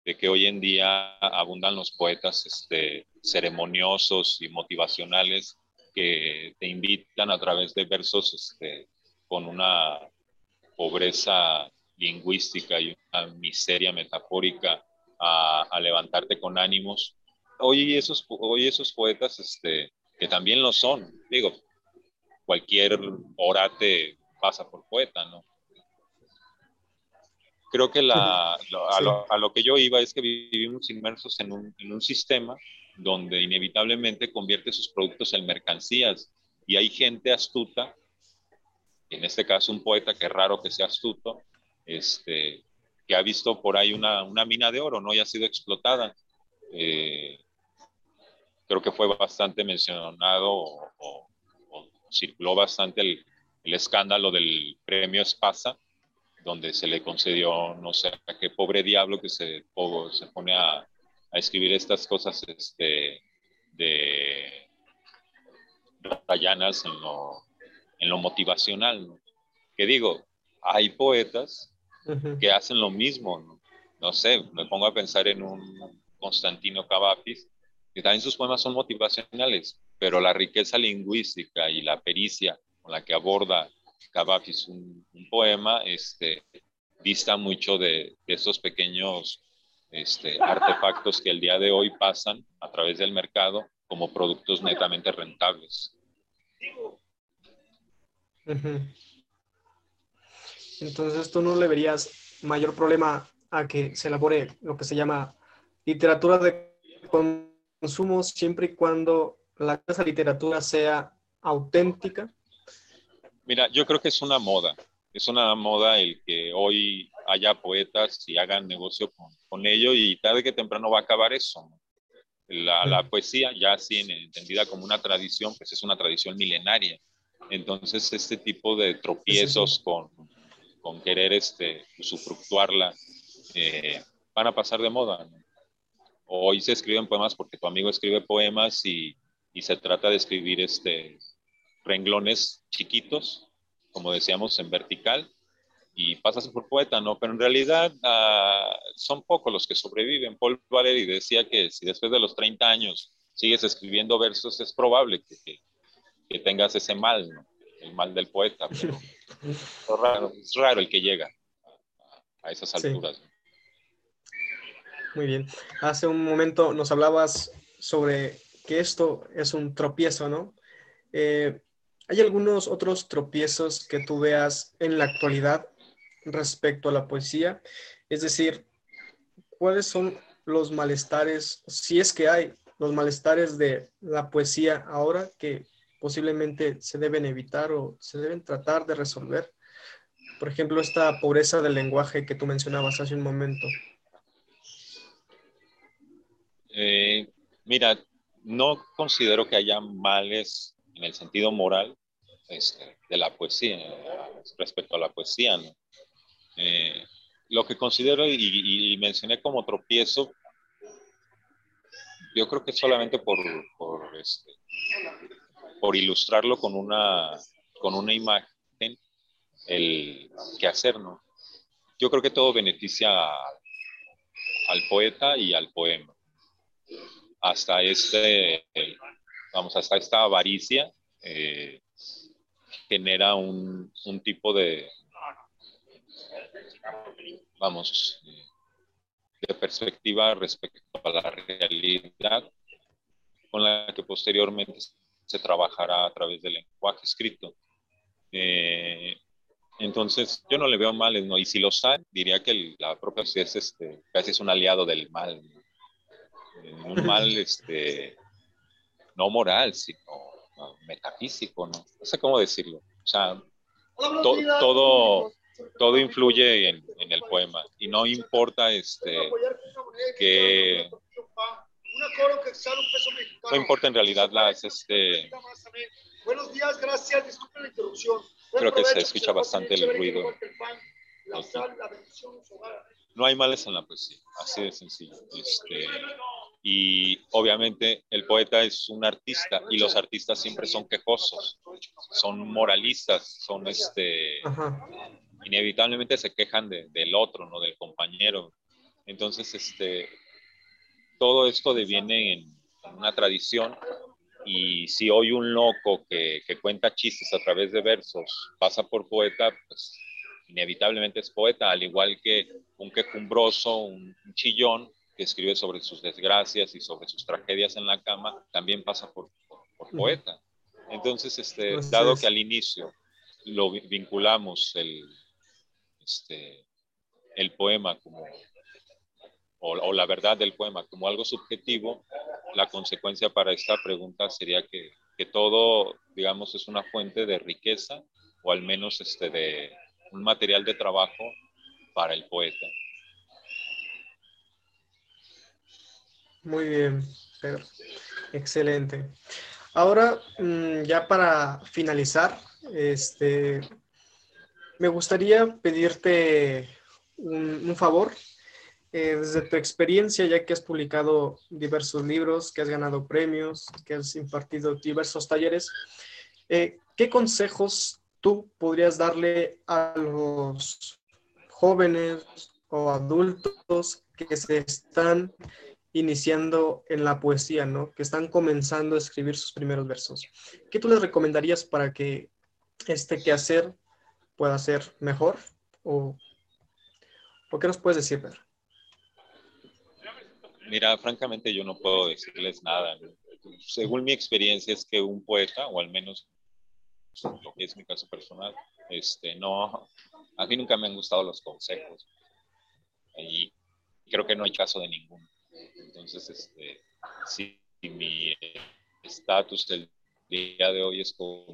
C: de, que hoy en día abundan los poetas este, ceremoniosos y motivacionales que te invitan a través de versos este, con una pobreza lingüística y una miseria metafórica a, a levantarte con ánimos. Hoy esos, hoy esos poetas, este, que también lo son, digo, cualquier orate pasa por poeta, ¿no? Creo que la, a, lo, que yo iba es que vivimos inmersos en un, en un sistema donde inevitablemente convierte sus productos en mercancías y hay gente astuta, en este caso un poeta que es raro que sea astuto, este, que ha visto por ahí una, una mina de oro, ¿no? Y ha sido explotada. Eh, creo que fue bastante mencionado o, o, circuló bastante el, el, escándalo del premio Espasa, donde se le concedió, no sé a qué pobre diablo que se, se pone a, a escribir estas cosas este, de rayanas en lo, en lo motivacional. Que digo, hay poetas que hacen lo mismo, ¿no? ¿no? sé, me pongo a pensar en un Constantino Cavafis, que también sus poemas son motivacionales, pero la riqueza lingüística y la pericia la que aborda Cavafis un, poema, este, dista mucho de, de esos pequeños este, artefactos que el día de hoy pasan a través del mercado como productos netamente rentables.
B: Entonces, ¿tú no le verías mayor problema a que se elabore lo que se llama literatura de consumo siempre y cuando la, esa literatura sea auténtica?
C: Mira, yo creo que es una moda. Es una moda el que hoy haya poetas y hagan negocio con, con ello y tarde que temprano va a acabar eso. La, la, poesía, ya así entendida como una tradición, pues es una tradición milenaria. Entonces, este tipo de tropiezos con, con querer este, usufructuarla eh, van a pasar de moda. Hoy se escriben poemas porque tu amigo escribe poemas y, y se trata de escribir este, renglones chiquitos, como decíamos, en vertical, y pasas por poeta, ¿no? Pero en realidad uh, son pocos los que sobreviven. Paul Valéry decía que si después de los 30 años sigues escribiendo versos, es probable que, que, que tengas ese mal, ¿no? El mal del poeta. *laughs* Pero es, raro, es raro el que llega a, a esas alturas. Sí.
B: Muy bien. Hace un momento nos hablabas sobre que esto es un tropiezo, ¿no? Eh, ¿Hay algunos otros tropiezos que tú veas en la actualidad respecto a la poesía? Es decir, ¿cuáles son los malestares, si es que hay los malestares de la poesía ahora que posiblemente se deben evitar o se deben tratar de resolver? Por ejemplo, esta pobreza del lenguaje que tú mencionabas hace un momento.
C: Eh, mira, no considero que haya males en el sentido moral este, de la poesía, respecto a la poesía. ¿no? Eh, lo que considero y, mencioné como tropiezo, yo creo que solamente por, por, este, por ilustrarlo con una, con una imagen, el qué hacer, ¿no? Yo creo que todo beneficia al poeta y al poema. Hasta este, vamos, hasta esta avaricia eh, genera un, un tipo de, vamos, de perspectiva respecto a la realidad con la que posteriormente se trabajará a través del lenguaje escrito. Eh, entonces, yo no le veo mal, ¿no? y si lo sabe, diría que la propia es este, casi es un aliado del mal. Un mal, *laughs* este, no moral, sino metafísico, ¿no? No sé cómo decirlo. O sea, todo, todo influye en, el poema. y no importa este que no importa en realidad las este buenos días gracias. Disculpen la interrupción. Creo que se escucha bastante el ruido. no hay males en la poesía así de sencillo este, y obviamente el poeta es un artista y los artistas siempre son quejosos, son moralistas, son este, inevitablemente se quejan del otro, ¿no? Del compañero. Entonces, este, todo esto deviene en, una tradición y si hoy un loco que, que, cuenta chistes a través de versos pasa por poeta, pues inevitablemente es poeta, al igual que un quejumbroso, un chillón, que escribe sobre sus desgracias y sobre sus tragedias en la cama, también pasa por, por, poeta. Entonces, este, dado que al inicio lo vinculamos el, este, el poema como, o, la verdad del poema como algo subjetivo, la consecuencia para esta pregunta sería que, que todo, digamos, es una fuente de riqueza o al menos este, de un material de trabajo para el poeta.
B: Muy bien, Pedro. Excelente. Ahora, mm, ya para finalizar, este, me gustaría pedirte un, favor. Eh, desde tu experiencia, ya que has publicado diversos libros, que has ganado premios, que has impartido diversos talleres, eh, ¿qué consejos tú podrías darle a los jóvenes o adultos que se están iniciando en la poesía, ¿no? Que están comenzando a escribir sus primeros versos. ¿Qué tú les recomendarías para que este quehacer pueda ser mejor? ¿O, qué nos puedes decir, Pedro?
C: Mira, francamente yo no puedo decirles nada. Según mi experiencia es que un poeta, o al menos lo que es mi caso personal, este, no, a mí nunca me han gustado los consejos. Y creo que no hay caso de ninguno. Entonces, este, si mi estatus el día de hoy es como,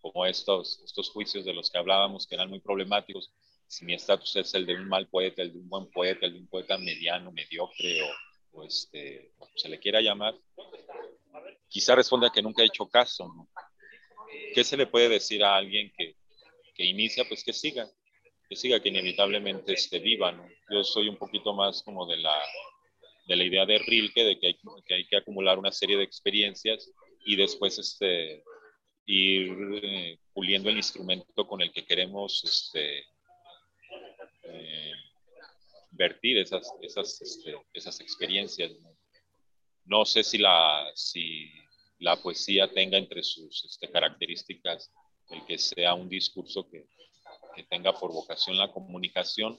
C: como estos, estos juicios de los que hablábamos, que eran muy problemáticos, si mi estatus es el de un mal poeta, el de un buen poeta, el de un poeta mediano, mediocre o, este, se le quiera llamar, quizá responda que nunca he hecho caso. ¿Qué se le puede decir a alguien que, que inicia? Pues que siga, que siga, que inevitablemente esté viva. ¿no? Yo soy un poquito más como de la, de la idea de Rilke, de que hay, que acumular una serie de experiencias y después este, ir eh, puliendo el instrumento con el que queremos este, eh, vertir esas, esas, este, esas experiencias. ¿no? sé si la, si la poesía tenga entre sus este, características el que sea un discurso que, que tenga por vocación la comunicación,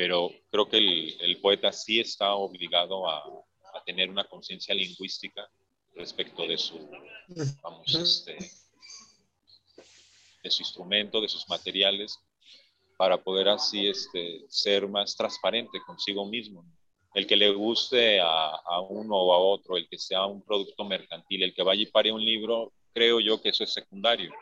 C: pero creo que el, poeta sí está obligado a, tener una conciencia lingüística respecto de su, vamos, este, de su instrumento, de sus materiales, para poder así este, ser más transparente consigo mismo. El que le guste a, a, uno o a otro, el que sea un producto mercantil, el que vaya y pare un libro, creo yo que eso es secundario.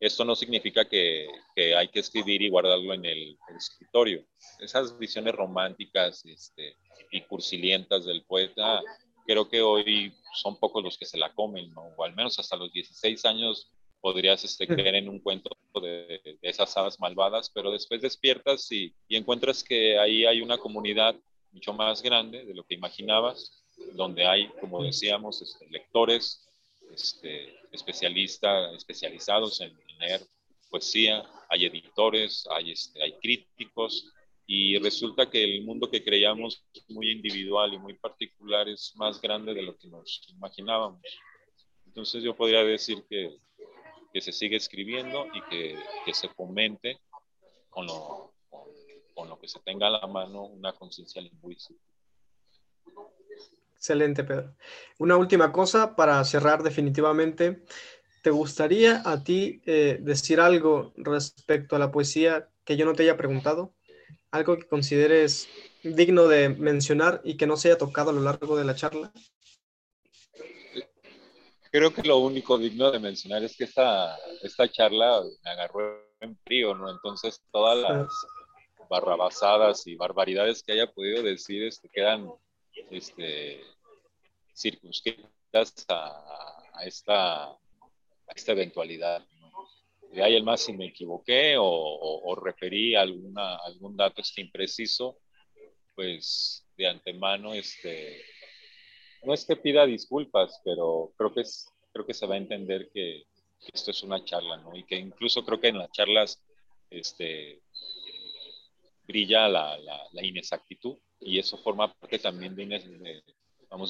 C: Esto no significa que, hay que escribir y guardarlo en el, escritorio. Esas visiones románticas este, y cursilientas del poeta, creo que hoy son pocos los que se la comen, o al menos hasta los 16 años podrías este, creer en un cuento de, esas hadas malvadas, pero después despiertas y, y, encuentras que ahí hay una comunidad mucho más grande de lo que imaginabas, donde hay, como decíamos, este, lectores, este, especialistas, especializados en, leer poesía, hay editores, hay, este, hay críticos, y resulta que el mundo que creíamos muy individual y muy particular es más grande de lo que nos imaginábamos. Entonces yo podría decir que que se sigue escribiendo y que, que se fomente con lo, con, lo, que se tenga a la mano una conciencia lingüística.
B: Excelente, Pedro. Una última cosa para cerrar definitivamente. ¿Te gustaría a ti eh, decir algo respecto a la poesía que yo no te haya preguntado? Algo que consideres digno de mencionar y que no se haya tocado a lo largo de la charla
C: creo que lo único digno de mencionar es que esta, esta charla me agarró en frío, ¿no? Entonces todas las barrabasadas y barbaridades que haya podido decir este, quedan este, circunscritas a, esta, a esta eventualidad. De ahí el más si me equivoqué o, o, referí alguna, algún dato este impreciso, pues de antemano este, no es que pida disculpas, pero creo que, es, creo que se va a entender que, esto es una charla, ¿no? Y que incluso creo que en las charlas este, brilla la, la, inexactitud y eso forma parte también de,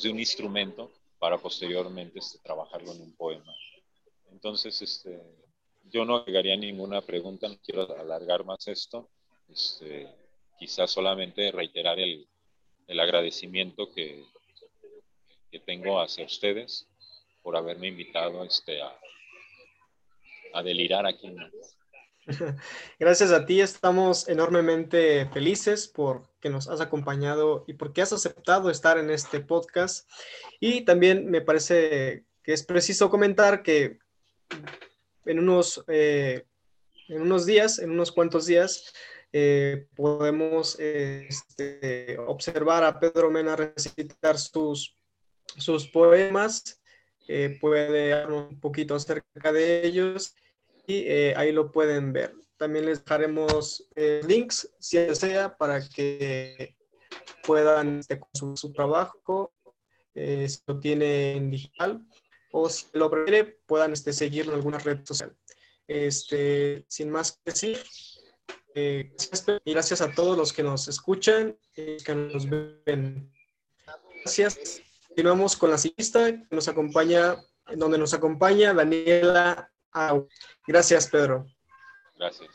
C: de un instrumento para posteriormente este, trabajarlo en un poema. Entonces, este, yo no agregaría ninguna pregunta, no quiero alargar más esto. Este, quizás solamente reiterar el, agradecimiento que, tengo hacia ustedes por haberme invitado este, a, a delirar aquí. *laughs*
B: Gracias a ti, estamos enormemente felices por que nos has acompañado y porque has aceptado estar en este podcast. Y también me parece que es preciso comentar que en unos, eh, en unos días, en unos cuantos días, eh, podemos este, observar a Pedro Mena recitar sus sus poemas, eh, puede hablar un poquito acerca de ellos y eh, ahí lo pueden ver. También les dejaremos eh, links, si desea, para que puedan este, consumir su trabajo, si lo tienen digital, o si lo prefiere, puedan este, seguirlo en alguna red social. Este, sin más que decir, gracias a todos los que nos escuchan y que nos ven. Gracias. Continuamos con la cita que nos acompaña, donde nos acompaña Daniela Gracias, Pedro.
C: Gracias.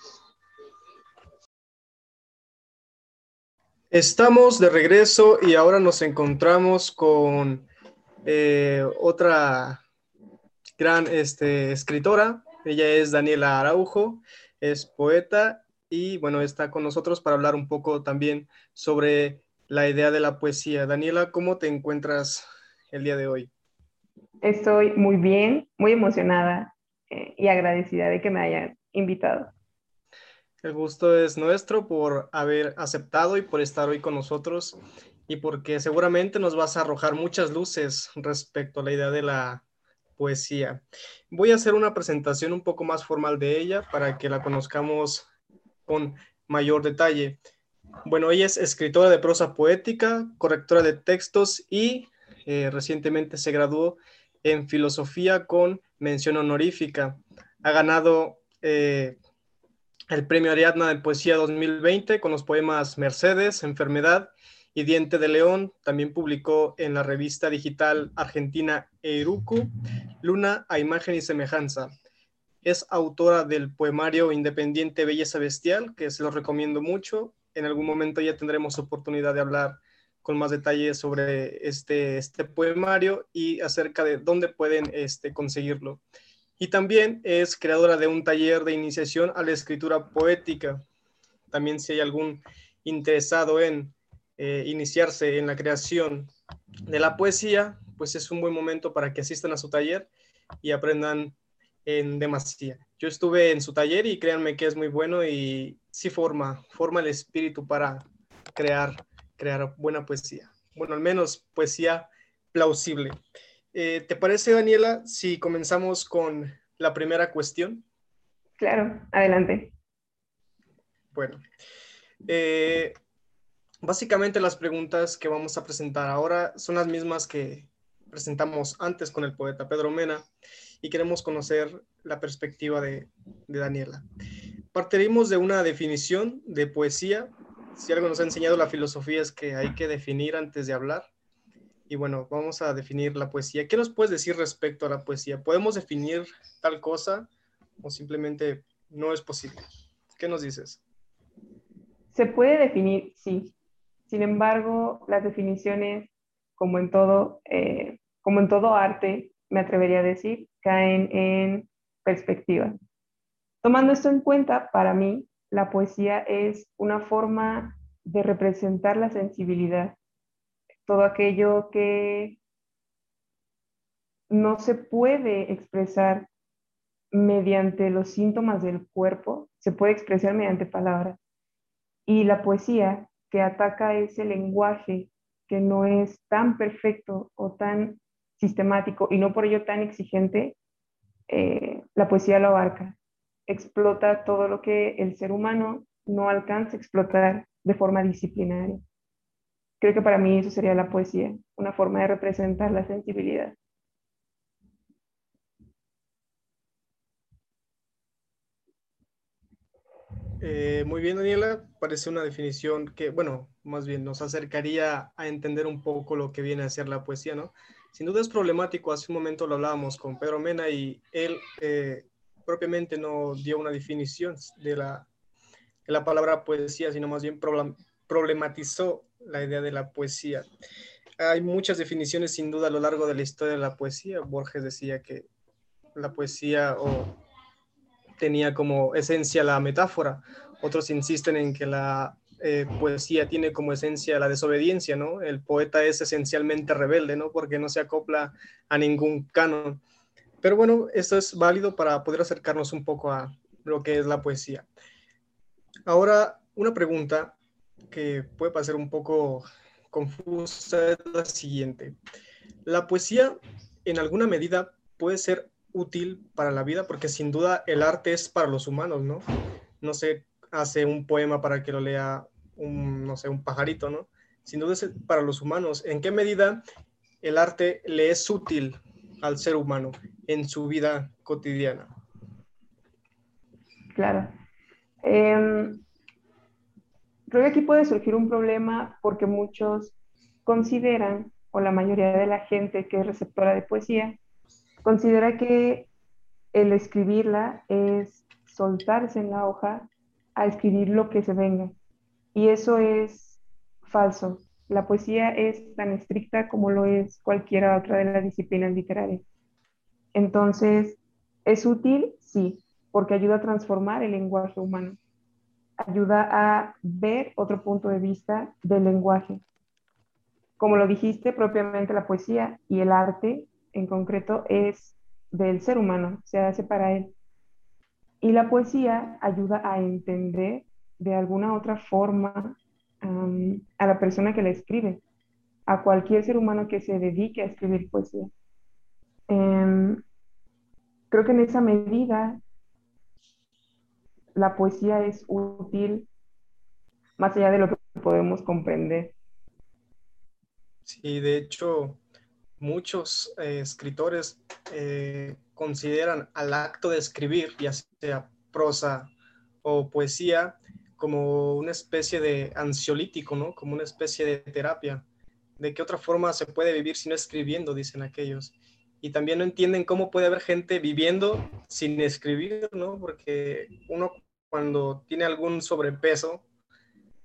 B: Estamos de regreso y ahora nos encontramos con eh, otra gran este, escritora. Ella es Daniela Araujo, es poeta y bueno, está con nosotros para hablar un poco también sobre la idea de la poesía. Daniela, ¿cómo te encuentras el día de hoy?
D: Estoy muy bien, muy emocionada eh, y agradecida de que me hayan invitado.
B: El gusto es nuestro por haber aceptado y por estar hoy con nosotros y porque seguramente nos vas a arrojar muchas luces respecto a la idea de la poesía. Voy a hacer una presentación un poco más formal de ella para que la conozcamos con mayor detalle. Bueno, ella es escritora de prosa poética, correctora de textos y eh, recientemente se graduó en filosofía con mención honorífica. Ha ganado eh, el premio Ariadna de Poesía 2020 con los poemas Mercedes, Enfermedad y Diente de León. También publicó en la revista digital argentina Eiruku, Luna a Imagen y Semejanza. Es autora del poemario independiente Belleza Bestial, que se lo recomiendo mucho, en algún momento ya tendremos oportunidad de hablar con más detalles sobre este, este poemario y acerca de dónde pueden este, conseguirlo. Y también es creadora de un taller de iniciación a la escritura poética. También si hay algún interesado en eh, iniciarse en la creación de la poesía, pues es un buen momento para que asistan a su taller y aprendan en demasía. Yo estuve en su taller y créanme que es muy bueno y sí forma, forma el espíritu para crear, crear buena poesía. Bueno, al menos poesía plausible. Eh, ¿Te parece, Daniela, si comenzamos con la primera cuestión?
D: Claro, adelante.
B: Bueno, eh, básicamente las preguntas que vamos a presentar ahora son las mismas que presentamos antes con el poeta Pedro Mena y queremos conocer la perspectiva de, de Daniela. Partiremos de una definición de poesía. Si algo nos ha enseñado la filosofía es que hay que definir antes de hablar. Y bueno, vamos a definir la poesía. ¿Qué nos puedes decir respecto a la poesía? ¿Podemos definir tal cosa o simplemente no es posible? ¿Qué nos dices?
D: Se puede definir, sí. Sin embargo, las definiciones, como en todo, eh, como en todo arte, me atrevería a decir, caen en perspectiva. Tomando esto en cuenta, para mí, la poesía es una forma de representar la sensibilidad, todo aquello que no se puede expresar mediante los síntomas del cuerpo, se puede expresar mediante palabras. Y la poesía que ataca ese lenguaje que no es tan perfecto o tan sistemático y no por ello tan exigente, eh, la poesía lo abarca. Explota todo lo que el ser humano no alcanza a explotar de forma disciplinaria. Creo que para mí eso sería la poesía, una forma de representar la sensibilidad.
B: Eh, muy bien, Daniela. Parece una definición que, bueno, más bien nos acercaría a entender un poco lo que viene a ser la poesía, ¿no? Sin duda es problemático. Hace un momento lo hablábamos con Pedro Mena y él eh, propiamente no dio una definición de la, de la palabra poesía, sino más bien problematizó la idea de la poesía. Hay muchas definiciones sin duda a lo largo de la historia de la poesía. Borges decía que la poesía o tenía como esencia la metáfora. Otros insisten en que la eh, poesía tiene como esencia la desobediencia, ¿no? El poeta es esencialmente rebelde, ¿no? Porque no se acopla a ningún canon. Pero bueno, esto es válido para poder acercarnos un poco a lo que es la poesía. Ahora, una pregunta que puede parecer un poco confusa es la siguiente. ¿La poesía en alguna medida puede ser útil para la vida, porque sin duda el arte es para los humanos, ¿no? No se hace un poema para que lo lea un, no sé, un pajarito, ¿no? Sin duda es para los humanos. ¿En qué medida el arte le es útil al ser humano en su vida cotidiana?
D: Claro. Em, creo que aquí puede surgir un problema porque muchos consideran, o la mayoría de la gente que es receptora de poesía, Considera que el escribirla es soltarse en la hoja a escribir lo que se venga. Y eso es falso. La poesía es tan estricta como lo es cualquiera otra de las disciplinas literarias. Entonces, ¿es útil? Sí, porque ayuda a transformar el lenguaje humano. Ayuda a ver otro punto de vista del lenguaje. Como lo dijiste, propiamente la poesía y el arte en concreto es del ser humano, se hace para él. Y la poesía ayuda a entender de alguna otra forma a la persona que la escribe, a cualquier ser humano que se dedique a escribir poesía. Em, creo que en esa medida la poesía es útil más allá de lo que podemos comprender.
B: Sí, de hecho, muchos eh, escritores eh, consideran al acto de escribir, ya sea prosa o poesía, como una especie de ansiolítico, ¿no? Como una especie de terapia. ¿De qué otra forma se puede vivir si no escribiendo? Dicen aquellos. Y también no entienden cómo puede haber gente viviendo sin escribir, ¿no? Porque uno cuando tiene algún sobrepeso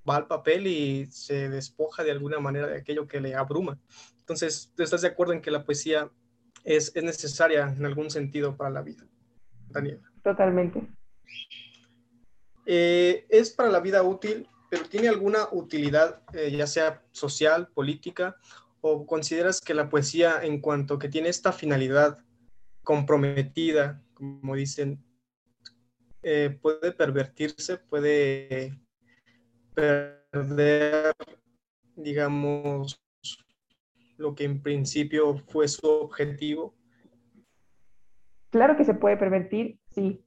B: va al papel y se despoja de alguna manera de aquello que le abruma. Entonces, ¿tú estás de acuerdo en que la poesía es, necesaria en algún sentido para la vida, Daniela?
D: Totalmente.
B: Eh, es para la vida útil, pero ¿tiene alguna utilidad, eh, ya sea social, política, o consideras que la poesía, en cuanto que tiene esta finalidad comprometida, como dicen, eh, puede pervertirse, puede perder, digamos, lo que en principio fue su objetivo?
D: Claro que se puede pervertir, sí.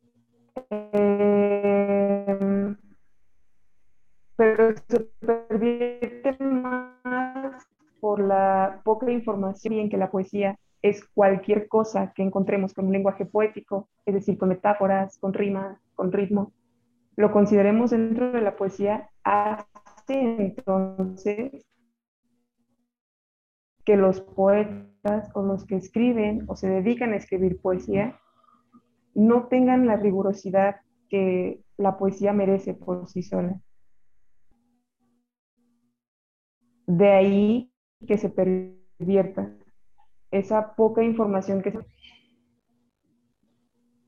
D: Em, pero se pervierte más por la poca información en que la poesía es cualquier cosa que encontremos con un lenguaje poético, es decir, con metáforas, con rimas, con ritmo, lo consideremos dentro de la poesía, hace entonces que los poetas o los que escriben o se dedican a escribir poesía no tengan la rigurosidad que la poesía merece por sí sola. De ahí que se pervierta esa poca información que se...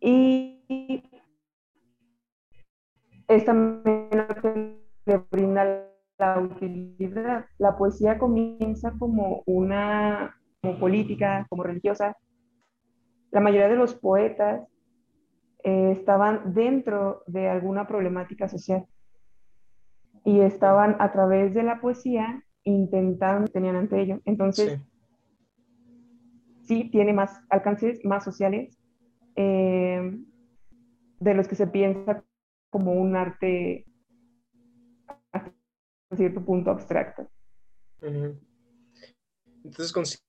D: Y es también lo que brinda la utilidad. La poesía comienza como una como política, como religiosa. La mayoría de los poetas eh, estaban dentro de alguna problemática social y estaban a través de la poesía intentando, tenían ante ello. Entonces, sí, tiene más alcances más sociales eh, de los que se piensa como un arte cierto punto abstracto.
B: Entonces, ¿consideras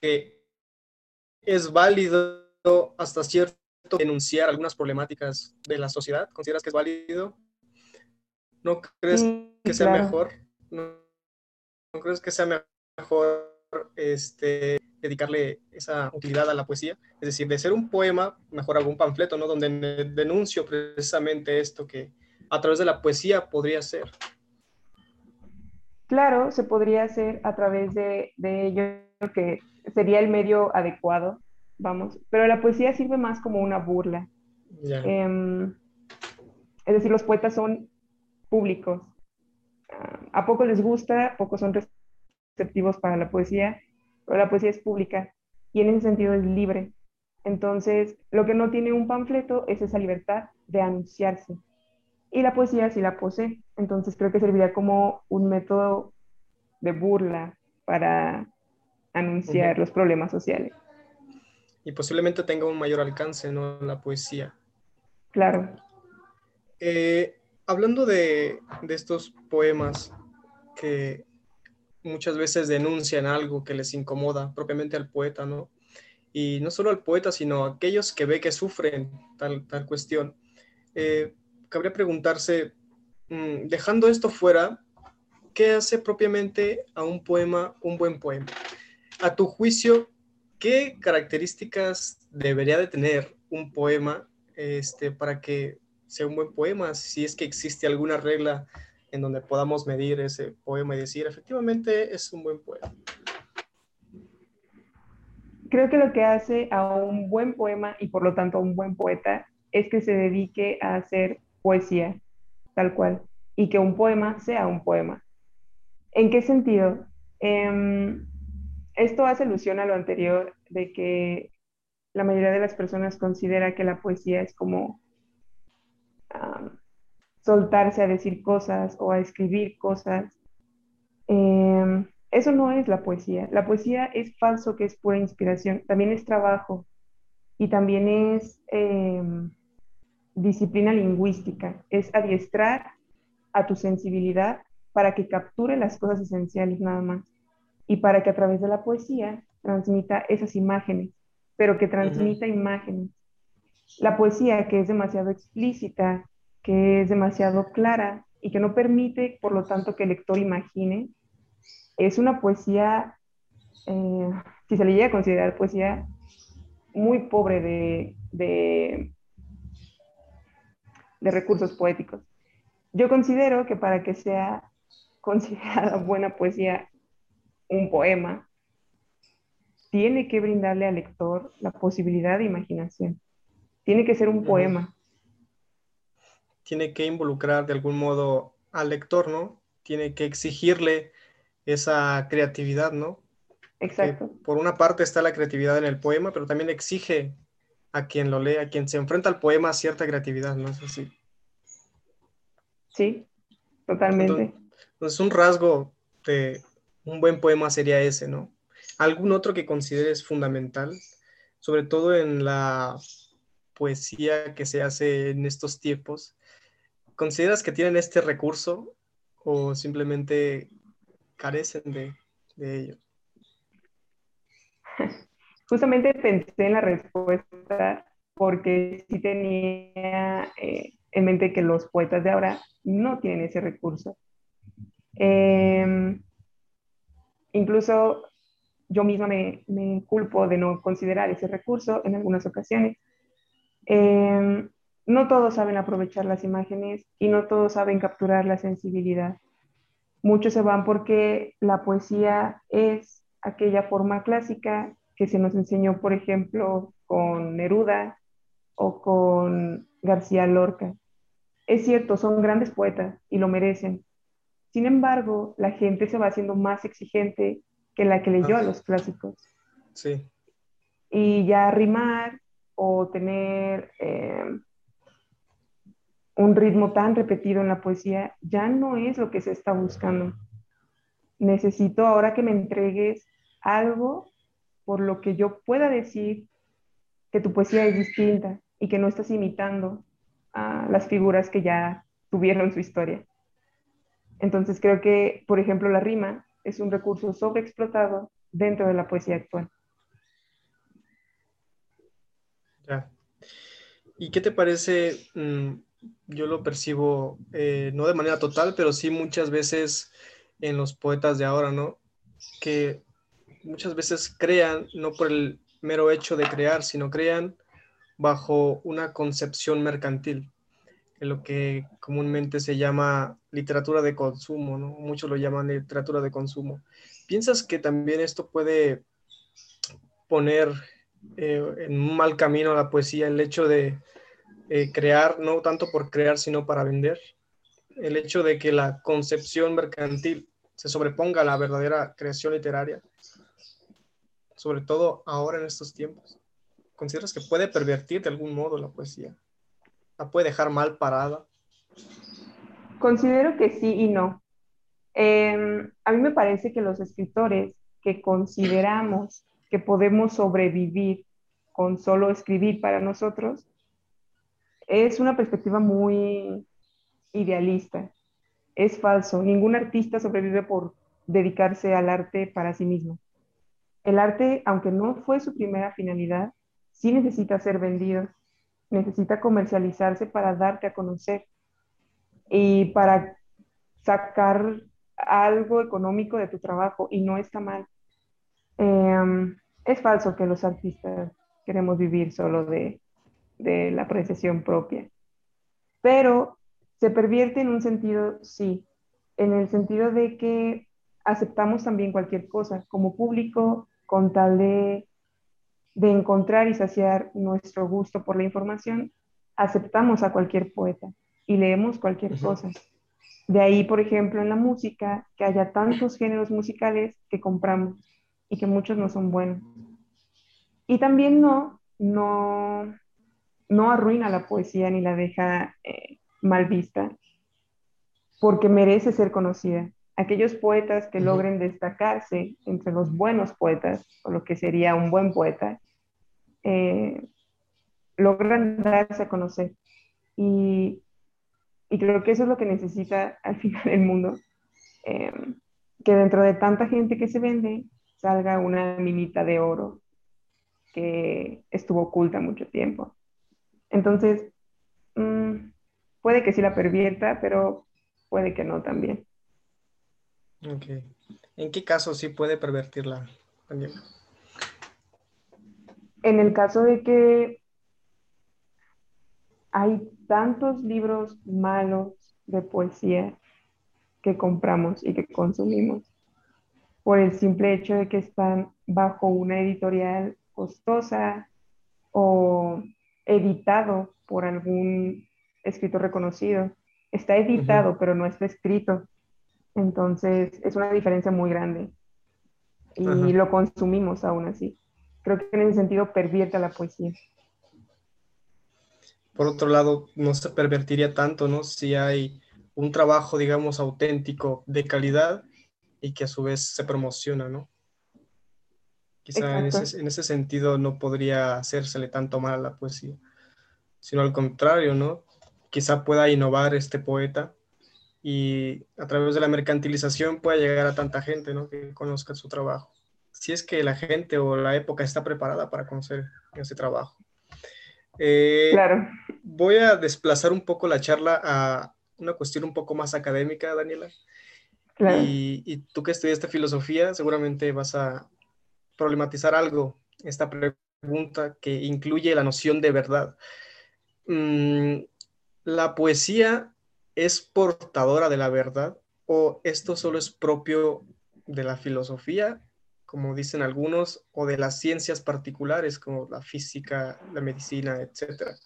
B: que es válido hasta cierto denunciar algunas problemáticas de la sociedad? ¿Consideras que es válido? ¿No crees que sea mejor? ¿No, crees que sea mejor este, dedicarle esa utilidad a la poesía? Es decir, de ser un poema, mejor algún panfleto, ¿no? Donde denuncio precisamente esto que a través de la poesía podría ser.
D: Claro, se podría hacer a través de, ello, que sería el medio adecuado, vamos, pero la poesía sirve más como una burla. Em, es decir, los poetas son públicos. A pocos les gusta, pocos son receptivos para la poesía, pero la poesía es pública y en ese sentido es libre. Entonces, lo que no tiene un panfleto es esa libertad de anunciarse y la poesía sí la posee. Entonces creo que serviría como un método de burla para anunciar los problemas sociales.
B: Y posiblemente tenga un mayor alcance, ¿no? La poesía.
D: Claro.
B: Eh, hablando de, de estos poemas que muchas veces denuncian algo que les incomoda propiamente al poeta, ¿no? Y no solo al poeta, sino a aquellos que ve que sufren tal, tal cuestión. Eh, cabría preguntarse, mm, dejando esto fuera, ¿qué hace propiamente a un poema un buen poema? A tu juicio, ¿qué características debería de tener un poema este, para que sea un buen poema? Si es que existe alguna regla en donde podamos medir ese poema y decir, efectivamente es un buen poema.
D: Creo que lo que hace a un buen poema y por lo tanto a un buen poeta es que se dedique a hacer poesía, tal cual, y que un poema sea un poema. ¿En qué sentido? Em, esto hace alusión a lo anterior de que la mayoría de las personas considera que la poesía es como soltarse a decir cosas o a escribir cosas. Em, eso no es la poesía. La poesía es falso que es pura inspiración. También es trabajo y también es em, disciplina lingüística, es adiestrar a tu sensibilidad para que capture las cosas esenciales nada más y para que a través de la poesía transmita esas imágenes, pero que transmita imágenes. La poesía que es demasiado explícita, que es demasiado clara y que no permite, por lo tanto, que el lector imagine, es una poesía, eh, si se le llega a considerar poesía, muy pobre de de recursos poéticos. Yo considero que para que sea *laughs* considerada buena poesía un poema, tiene que brindarle al lector la posibilidad de imaginación. Tiene que ser un poema.
B: Tiene que involucrar de algún modo al lector, ¿no? Tiene que exigirle esa creatividad, ¿no?
D: Exacto.
B: por una parte está la creatividad en el poema, pero también exige a quien lo lee, a quien se enfrenta al poema, cierta creatividad, ¿no es así?
D: Sí, totalmente.
B: Entonces, un rasgo de un buen poema sería ese, ¿no? ¿Algún otro que consideres fundamental? sobre todo en la poesía que se hace en estos tiempos, ¿consideras que tienen este recurso o simplemente carecen de, ello? *laughs*
D: Justamente pensé en la respuesta porque sí tenía eh, en mente que los poetas de ahora no tienen ese recurso. Em, incluso yo misma me, culpo de no considerar ese recurso en algunas ocasiones. Em, no todos saben aprovechar las imágenes y no todos saben capturar la sensibilidad. Muchos se van porque la poesía es aquella forma clásica que se nos enseñó, por ejemplo, con Neruda o con García Lorca. Es cierto, son grandes poetas y lo merecen. Sin embargo, la gente se va haciendo más exigente que la que leyó a los clásicos.
B: Sí.
D: Y ya rimar o tener eh, un ritmo tan repetido en la poesía ya no es lo que se está buscando. Necesito ahora que me entregues algo por lo que yo pueda decir que tu poesía es distinta y que no estás imitando a las figuras que ya tuvieron su historia. Entonces creo que, por ejemplo, la rima es un recurso sobreexplotado dentro de la poesía actual.
B: Ya. ¿Y qué te parece? Mm, yo lo percibo eh, no de manera total, pero sí muchas veces en los poetas de ahora, ¿no? Que muchas veces crean, no por el mero hecho de crear, sino crean bajo una concepción mercantil, en lo que comúnmente se llama literatura de consumo, ¿no? Muchos lo llaman literatura de consumo. ¿Piensas que también esto puede poner eh, en un mal camino la poesía el hecho de eh, crear, no tanto por crear, sino para vender? El hecho de que la concepción mercantil se sobreponga a la verdadera creación literaria, sobre todo ahora en estos tiempos. ¿Consideras que puede pervertir de algún modo la poesía? ¿La puede dejar mal parada?
D: Considero que sí y no. Em, a mí me parece que los escritores que consideramos que podemos sobrevivir con solo escribir para nosotros, es una perspectiva muy idealista. Es falso. Ningún artista sobrevive por dedicarse al arte para sí mismo. El arte, aunque no fue su primera finalidad, sí necesita ser vendido, necesita comercializarse para darte a conocer y para sacar algo económico de tu trabajo y no está mal. Em, es falso que los artistas queremos vivir solo de, de la apreciación propia, pero se pervierte en un sentido, sí, en el sentido de que aceptamos también cualquier cosa como público con tal de, de encontrar y saciar nuestro gusto por la información, aceptamos a cualquier poeta y leemos cualquier cosa. De ahí, por ejemplo, en la música, que haya tantos géneros musicales que compramos y que muchos no son buenos. Y también no, no, no arruina la poesía ni la deja eh, mal vista, porque merece ser conocida. Aquellos poetas que logren destacarse entre los buenos poetas, o lo que sería un buen poeta, eh, logran darse a conocer. Y y creo que eso es lo que necesita al *laughs* final el mundo, eh, que dentro de tanta gente que se vende salga una minita de oro que estuvo oculta mucho tiempo. Entonces, mm, puede que sí la pervierta, pero puede que no también.
B: Ok. ¿En qué caso sí puede pervertirla?
D: En el caso de que hay tantos libros malos de poesía que compramos y que consumimos por el simple hecho de que están bajo una editorial costosa o editado por algún escritor reconocido. Está editado, pero no está escrito. Entonces, es una diferencia muy grande. Y lo consumimos aún así. Creo que en ese sentido pervierte la poesía
B: por otro lado, no se pervertiría tanto, ¿no? Si hay un trabajo, digamos, auténtico, de calidad y que a su vez se promociona, ¿no? Quizá en ese, en ese, sentido no podría hacérsele tanto mal a la poesía, sino al contrario, ¿no? Quizá pueda innovar este poeta y a través de la mercantilización pueda llegar a tanta gente, ¿no? Que conozca su trabajo. Si es que la gente o la época está preparada para conocer ese trabajo.
D: Eh, claro.
B: Voy a desplazar un poco la charla a una cuestión un poco más académica, Daniela. Y, tú que estudiaste filosofía, seguramente vas a problematizar algo, esta pregunta que incluye la noción de verdad. Mm, ¿La poesía es portadora de la verdad o esto solo es propio de la filosofía, como dicen algunos, o de las ciencias particulares como la física, la medicina, etcétera?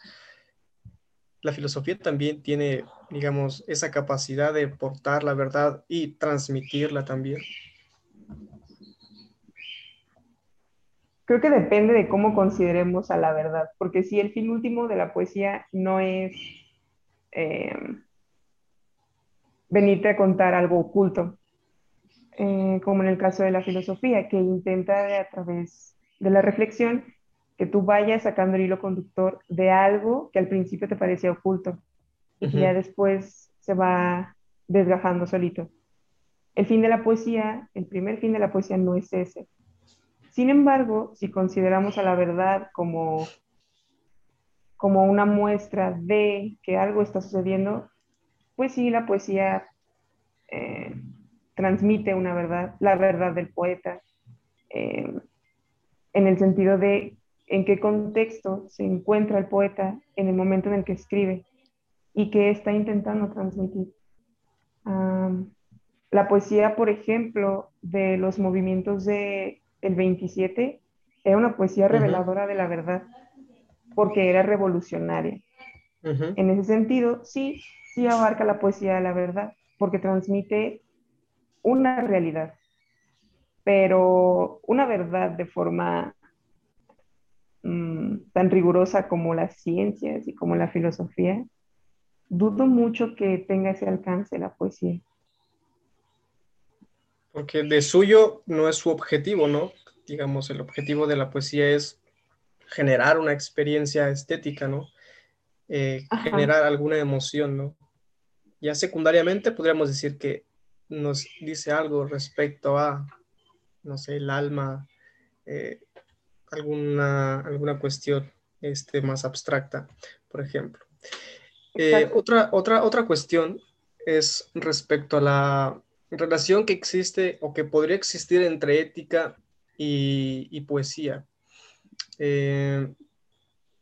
B: La filosofía también tiene, digamos, esa capacidad de portar la verdad y transmitirla también.
D: Creo que depende de cómo consideremos a la verdad, porque si el fin último de la poesía no es eh, venirte a contar algo oculto, eh, como en el caso de la filosofía, que intenta a través de la reflexión que tú vayas sacando el hilo conductor de algo que al principio te parecía oculto y ya después se va desgajando solito. El fin de la poesía, el primer fin de la poesía no es ese. Sin embargo, si consideramos a la verdad como, como una muestra de que algo está sucediendo, pues sí, la poesía eh, transmite una verdad, la verdad del poeta, eh, en el sentido de en qué contexto se encuentra el poeta en el momento en el que escribe y qué está intentando transmitir. la poesía, por ejemplo, de los movimientos del el 27 era una poesía reveladora de la verdad, porque era revolucionaria. En ese sentido, sí, sí abarca la poesía de la verdad, porque transmite una realidad, pero una verdad de forma Mm, tan rigurosa como las ciencias y como la filosofía, dudo mucho que tenga ese alcance la poesía.
B: Porque de suyo no es su objetivo, ¿no? Digamos, el objetivo de la poesía es generar una experiencia estética, ¿no? Eh, generar alguna emoción, ¿no? Ya secundariamente podríamos decir que nos dice algo respecto a, no sé, el alma, eh, alguna, alguna cuestión este, más abstracta, por ejemplo. Eh, otra, otra, otra cuestión es respecto a la relación que existe o que podría existir entre ética y, poesía. Eh,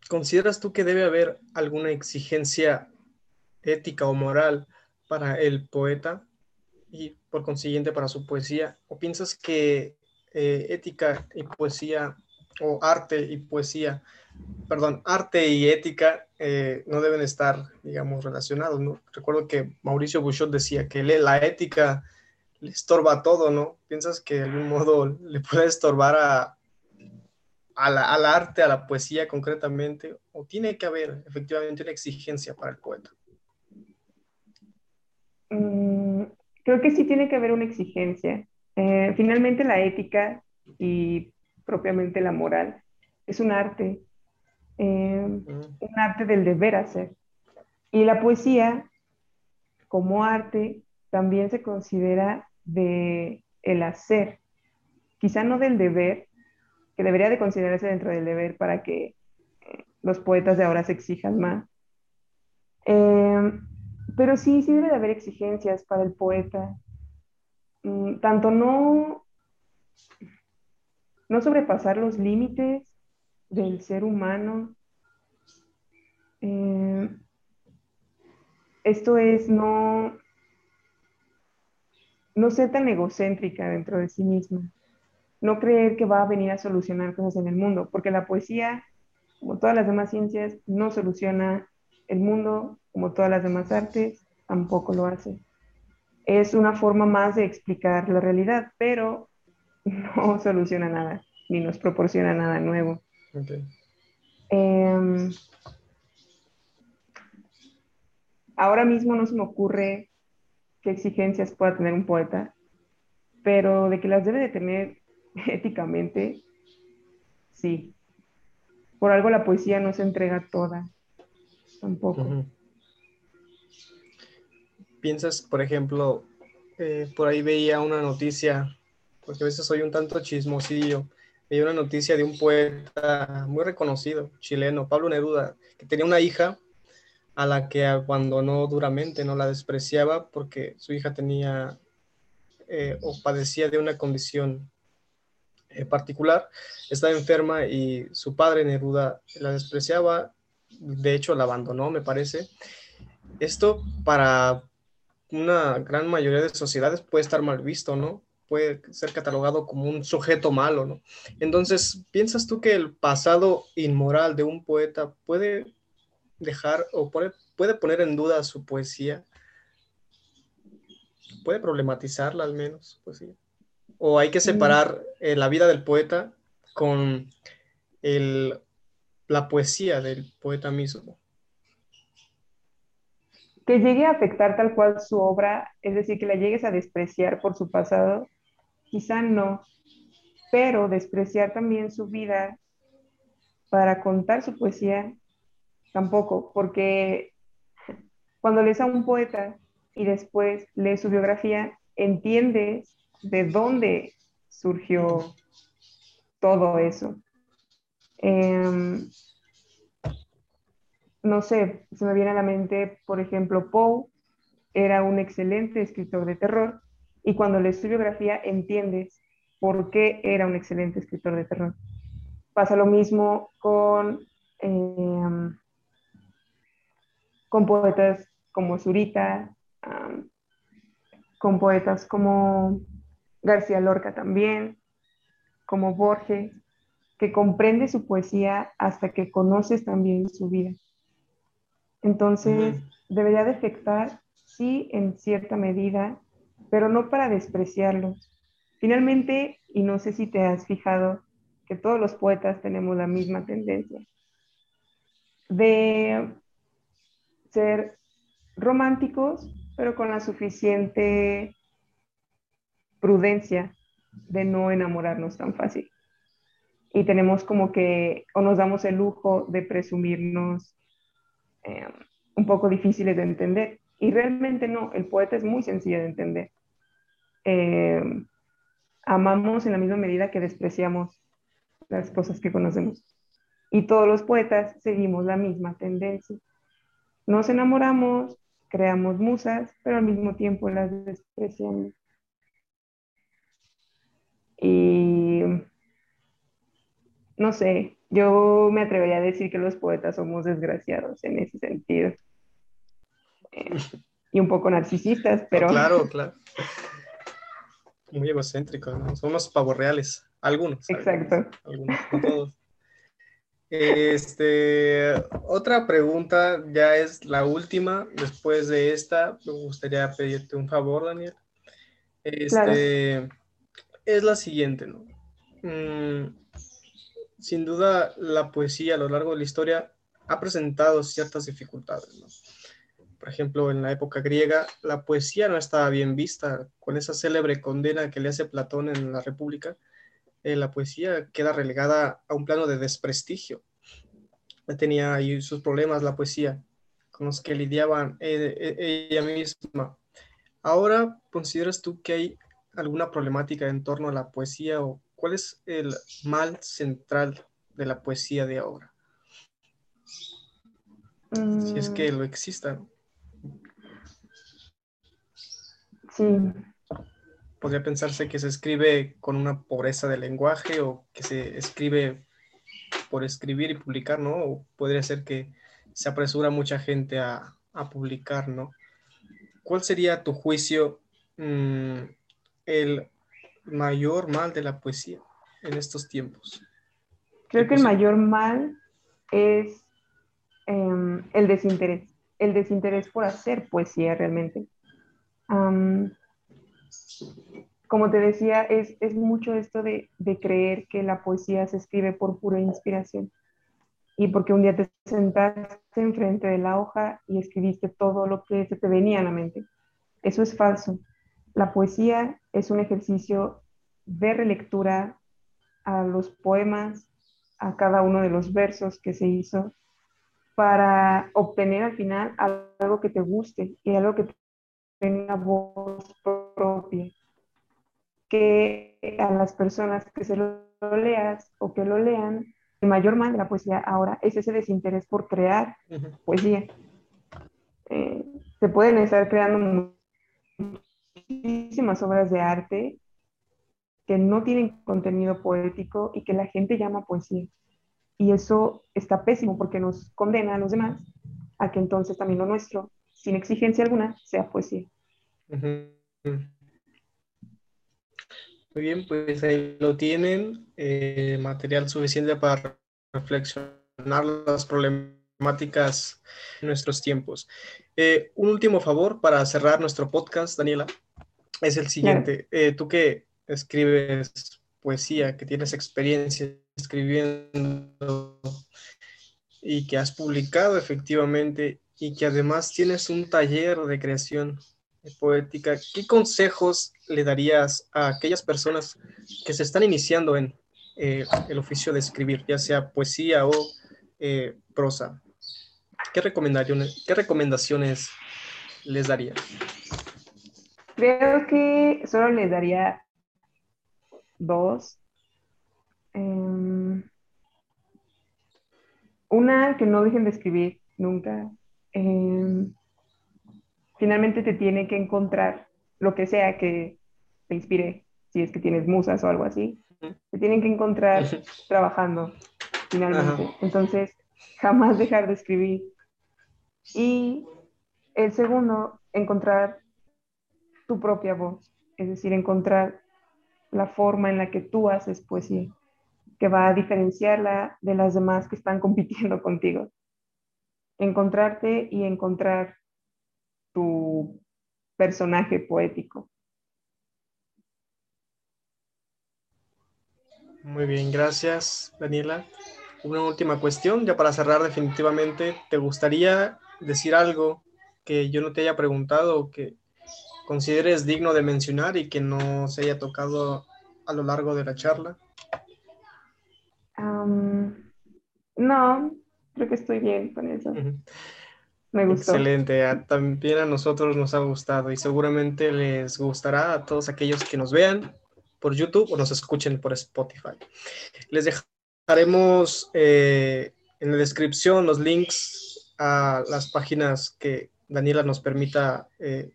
B: ¿Consideras tú que debe haber alguna exigencia ética o moral para el poeta y por consiguiente para su poesía? ¿O piensas que eh, ética y poesía o arte y poesía, perdón, arte y ética eh, no deben estar, digamos, relacionados, ¿no? Recuerdo que Mauricio Bouchot decía que la ética le estorba todo, ¿no? ¿Piensas que de algún modo le puede estorbar a, al arte, a la poesía concretamente? ¿O tiene que haber efectivamente una exigencia para el poeta?
D: Mm, creo que sí tiene que haber una exigencia. Eh, finalmente la ética y propiamente la moral, es un arte, eh, un arte del deber hacer. Y la poesía, como arte, también se considera de el hacer, quizá no del deber, que debería de considerarse dentro del deber para que los poetas de ahora se exijan más. Eh, pero sí, sí debe de haber exigencias para el poeta, mm, tanto no no sobrepasar los límites del ser humano. Eh, esto es no, no ser tan egocéntrica dentro de sí misma, no creer que va a venir a solucionar cosas en el mundo, porque la poesía, como todas las demás ciencias, no soluciona el mundo, como todas las demás artes, tampoco lo hace. Es una forma más de explicar la realidad, pero *laughs* no soluciona nada, ni nos proporciona nada nuevo. Em, ahora mismo no se me ocurre qué exigencias pueda tener un poeta, pero de que las debe de tener *laughs* éticamente, sí. Por algo la poesía no se entrega toda, tampoco.
B: Piensas, por ejemplo, eh, por ahí veía una noticia, porque a veces soy un tanto chismosillo, veía una noticia de un poeta muy reconocido, chileno, Pablo Neruda, que tenía una hija a la que abandonó duramente, no la despreciaba porque su hija tenía eh, o padecía de una condición eh, particular, estaba enferma y su padre Neruda la despreciaba, de hecho la abandonó, me parece. Esto para una gran mayoría de sociedades puede estar mal visto, ¿no? Puede ser catalogado como un sujeto malo, ¿no? Entonces, ¿piensas tú que el pasado inmoral de un poeta puede dejar o puede, puede poner en duda su poesía? ¿Puede problematizarla al menos? Poesía? ¿O hay que separar eh, la vida del poeta con el, la poesía del poeta mismo?
D: Que llegue a afectar tal cual su obra, es decir, que la llegues a despreciar por su pasado, quizá no, pero despreciar también su vida para contar su poesía, tampoco, porque cuando lees a un poeta y después lees su biografía, entiendes de dónde surgió todo eso. Em, no sé, se me viene a la mente, por ejemplo, Poe era un excelente escritor de terror y cuando lees su biografía entiendes por qué era un excelente escritor de terror. Pasa lo mismo con, em, con poetas como Zurita, con poetas como García Lorca también, como Borges, que comprende su poesía hasta que conoces también su vida. Entonces, debería de afectar, sí, en cierta medida, pero no para despreciarlo. Finalmente, y no sé si te has fijado, que todos los poetas tenemos la misma tendencia de ser románticos, pero con la suficiente prudencia de no enamorarnos tan fácil. Y tenemos como que, o nos damos el lujo de presumirnos eh, un poco difíciles de entender. Y realmente no, el poeta es muy sencillo de entender. Eh, amamos en la misma medida que despreciamos las cosas que conocemos. Y todos los poetas seguimos la misma tendencia. Nos enamoramos, creamos musas, pero al mismo tiempo las despreciamos. Y no sé, yo me atrevería a decir que los poetas somos desgraciados en ese sentido. Eh, y un poco narcisistas, pero...
B: claro, claro. Muy egocéntricos, ¿no? Somos pavorreales, algunos.
D: Exacto.
B: Algunos, no todos. Este, otra pregunta, ya es la última. Después de esta, me gustaría pedirte un favor, Daniel. Este, es la siguiente, ¿no? Mm, sin duda, la poesía a lo largo de la historia ha presentado ciertas dificultades, ¿no? Por ejemplo, en la época griega, la poesía no estaba bien vista. Con esa célebre condena que le hace Platón en la República, eh, la poesía queda relegada a un plano de desprestigio. Tenía ahí sus problemas la poesía, con los que lidiaban eh, eh, ella misma. Ahora, ¿consideras tú que hay alguna problemática en torno a la poesía o cuál es el mal central de la poesía de ahora? Si es que mm. lo exista.
D: Sí.
B: Podría pensarse que se escribe con una pobreza de lenguaje o que se escribe por escribir y publicar, ¿no? O podría ser que se apresura mucha gente a, publicar, ¿no? ¿Cuál sería tu juicio mm, el mayor mal de la poesía en estos tiempos?
D: Creo que el mayor mal es em, el desinterés, el desinterés por hacer poesía realmente. Como te decía, es, es mucho esto de, de, creer que la poesía se escribe por pura inspiración y porque un día te sentaste enfrente de la hoja y escribiste todo lo que se te venía a la mente. Eso es falso. La poesía es un ejercicio de relectura a los poemas, a cada uno de los versos que se hizo para obtener al final algo que te guste y algo que tenga voz propia. Que a las personas que se lo leas o que lo lean, el mayor mal de la poesía ahora es ese desinterés por crear poesía. Eh, se pueden estar creando muchísimas obras de arte que no tienen contenido poético y que la gente llama poesía. Y eso está pésimo porque nos condena a los demás a que entonces también lo nuestro, sin exigencia alguna, sea poesía.
B: Muy bien, pues ahí lo tienen, eh, material suficiente para reflexionar las problemáticas en nuestros tiempos. Eh, un último favor para cerrar nuestro podcast, Daniela, es el siguiente. Eh, tú que escribes poesía, que tienes experiencia escribiendo y que has publicado efectivamente y que además tienes un taller de creación poética, ¿qué consejos le darías a aquellas personas que se están iniciando en eh, el oficio de escribir, ya sea poesía o eh, prosa? ¿Qué recomendaciones, ¿Qué recomendaciones les daría?
D: Creo que solo les daría dos. Em, una, que no dejen de escribir nunca. Em, finalmente te tiene que encontrar lo que sea que te inspire, si es que tienes musas o algo así. Te tienen que encontrar *laughs* trabajando, finalmente. Entonces, jamás dejar de escribir. Y el segundo, encontrar tu propia voz, es decir, encontrar la forma en la que tú haces poesía, que va a diferenciarla de las demás que están *laughs* compitiendo contigo. Encontrarte y encontrar tu personaje poético.
B: Muy bien, gracias Daniela. Una última cuestión, ya para cerrar definitivamente, ¿te gustaría decir algo que yo no te haya preguntado o que consideres digno de mencionar y que no se haya tocado a lo largo de la charla?
D: no, creo que estoy bien con eso. Me gustó.
B: Excelente, también a nosotros nos ha gustado y seguramente les gustará a todos aquellos que nos vean por YouTube o nos escuchen por Spotify. Les dejaremos eh, en la descripción los links a las páginas que Daniela nos permita eh,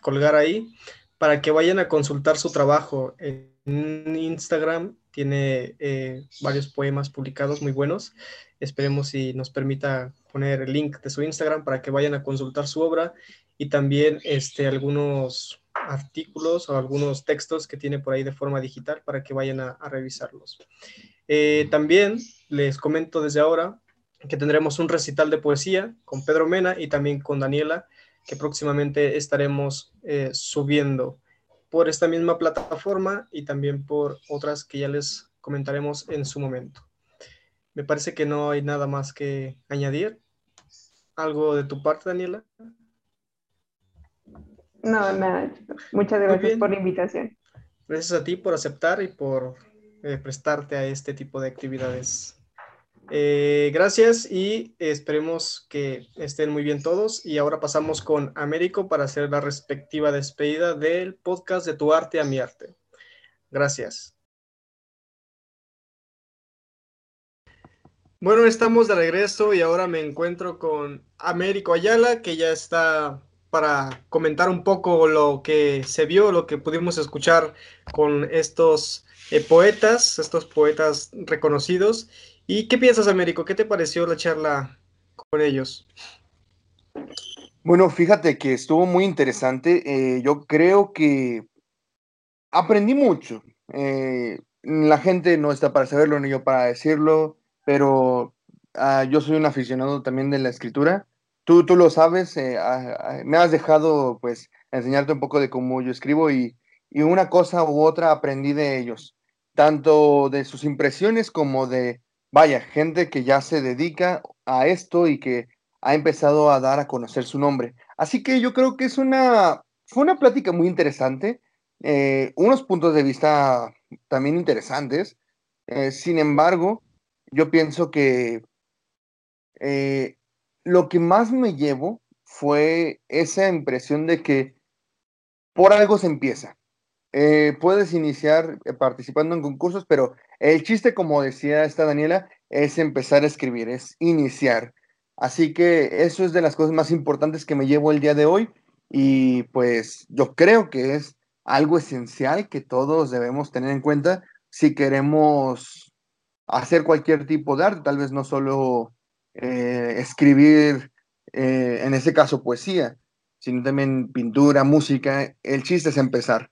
B: colgar ahí para que vayan a consultar su trabajo en Instagram. Tiene eh, varios poemas publicados muy buenos. Esperemos si nos permita poner el link de su Instagram para que vayan a consultar su obra y también este, algunos artículos o algunos textos que tiene por ahí de forma digital para que vayan a, revisarlos. Eh, también les comento desde ahora que tendremos un recital de poesía con Pedro Mena y también con Daniela, que próximamente estaremos eh, subiendo por esta misma plataforma y también por otras que ya les comentaremos en su momento. Me parece que no hay nada más que añadir. ¿Algo de tu parte, Daniela?
D: No, nada. Muchas gracias por la invitación.
B: Gracias a ti por aceptar y por eh, prestarte a este tipo de actividades. Eh, gracias y esperemos que estén muy bien todos. Y ahora pasamos con Américo para hacer la respectiva despedida del podcast de Tu Arte a Mi Arte. Gracias. Bueno, estamos de regreso y ahora me encuentro con Américo Ayala, que ya está para comentar un poco lo que se vio, lo que pudimos escuchar con estos eh, poetas, estos poetas reconocidos. ¿Y qué piensas, Américo? ¿Qué te pareció la charla con ellos?
A: Bueno, fíjate que estuvo muy interesante. Eh, yo creo que aprendí mucho. Eh, la gente no está para saberlo ni yo para decirlo pero ah, yo soy un aficionado también de la escritura. Tú, tú lo sabes, eh, ah, ah, me has dejado pues enseñarte un poco de cómo yo escribo y, y una cosa u otra aprendí de ellos, tanto de sus impresiones como de, vaya, gente que ya se dedica a esto y que ha empezado a dar a conocer su nombre. Así que yo creo que es una, fue una plática muy interesante, eh, unos puntos de vista también interesantes. Eh, sin embargo, yo pienso que eh, lo que más me llevo fue esa impresión de que por algo se empieza. Eh, puedes iniciar eh, participando en concursos, pero el chiste, como decía esta Daniela, es empezar a escribir, es iniciar. Así que eso es de las cosas más importantes que me llevo el día de hoy y pues yo creo que es algo esencial que todos debemos tener en cuenta si queremos hacer cualquier tipo de arte, tal vez no solo eh, escribir, en ese caso poesía, sino también pintura, música. El chiste es empezar.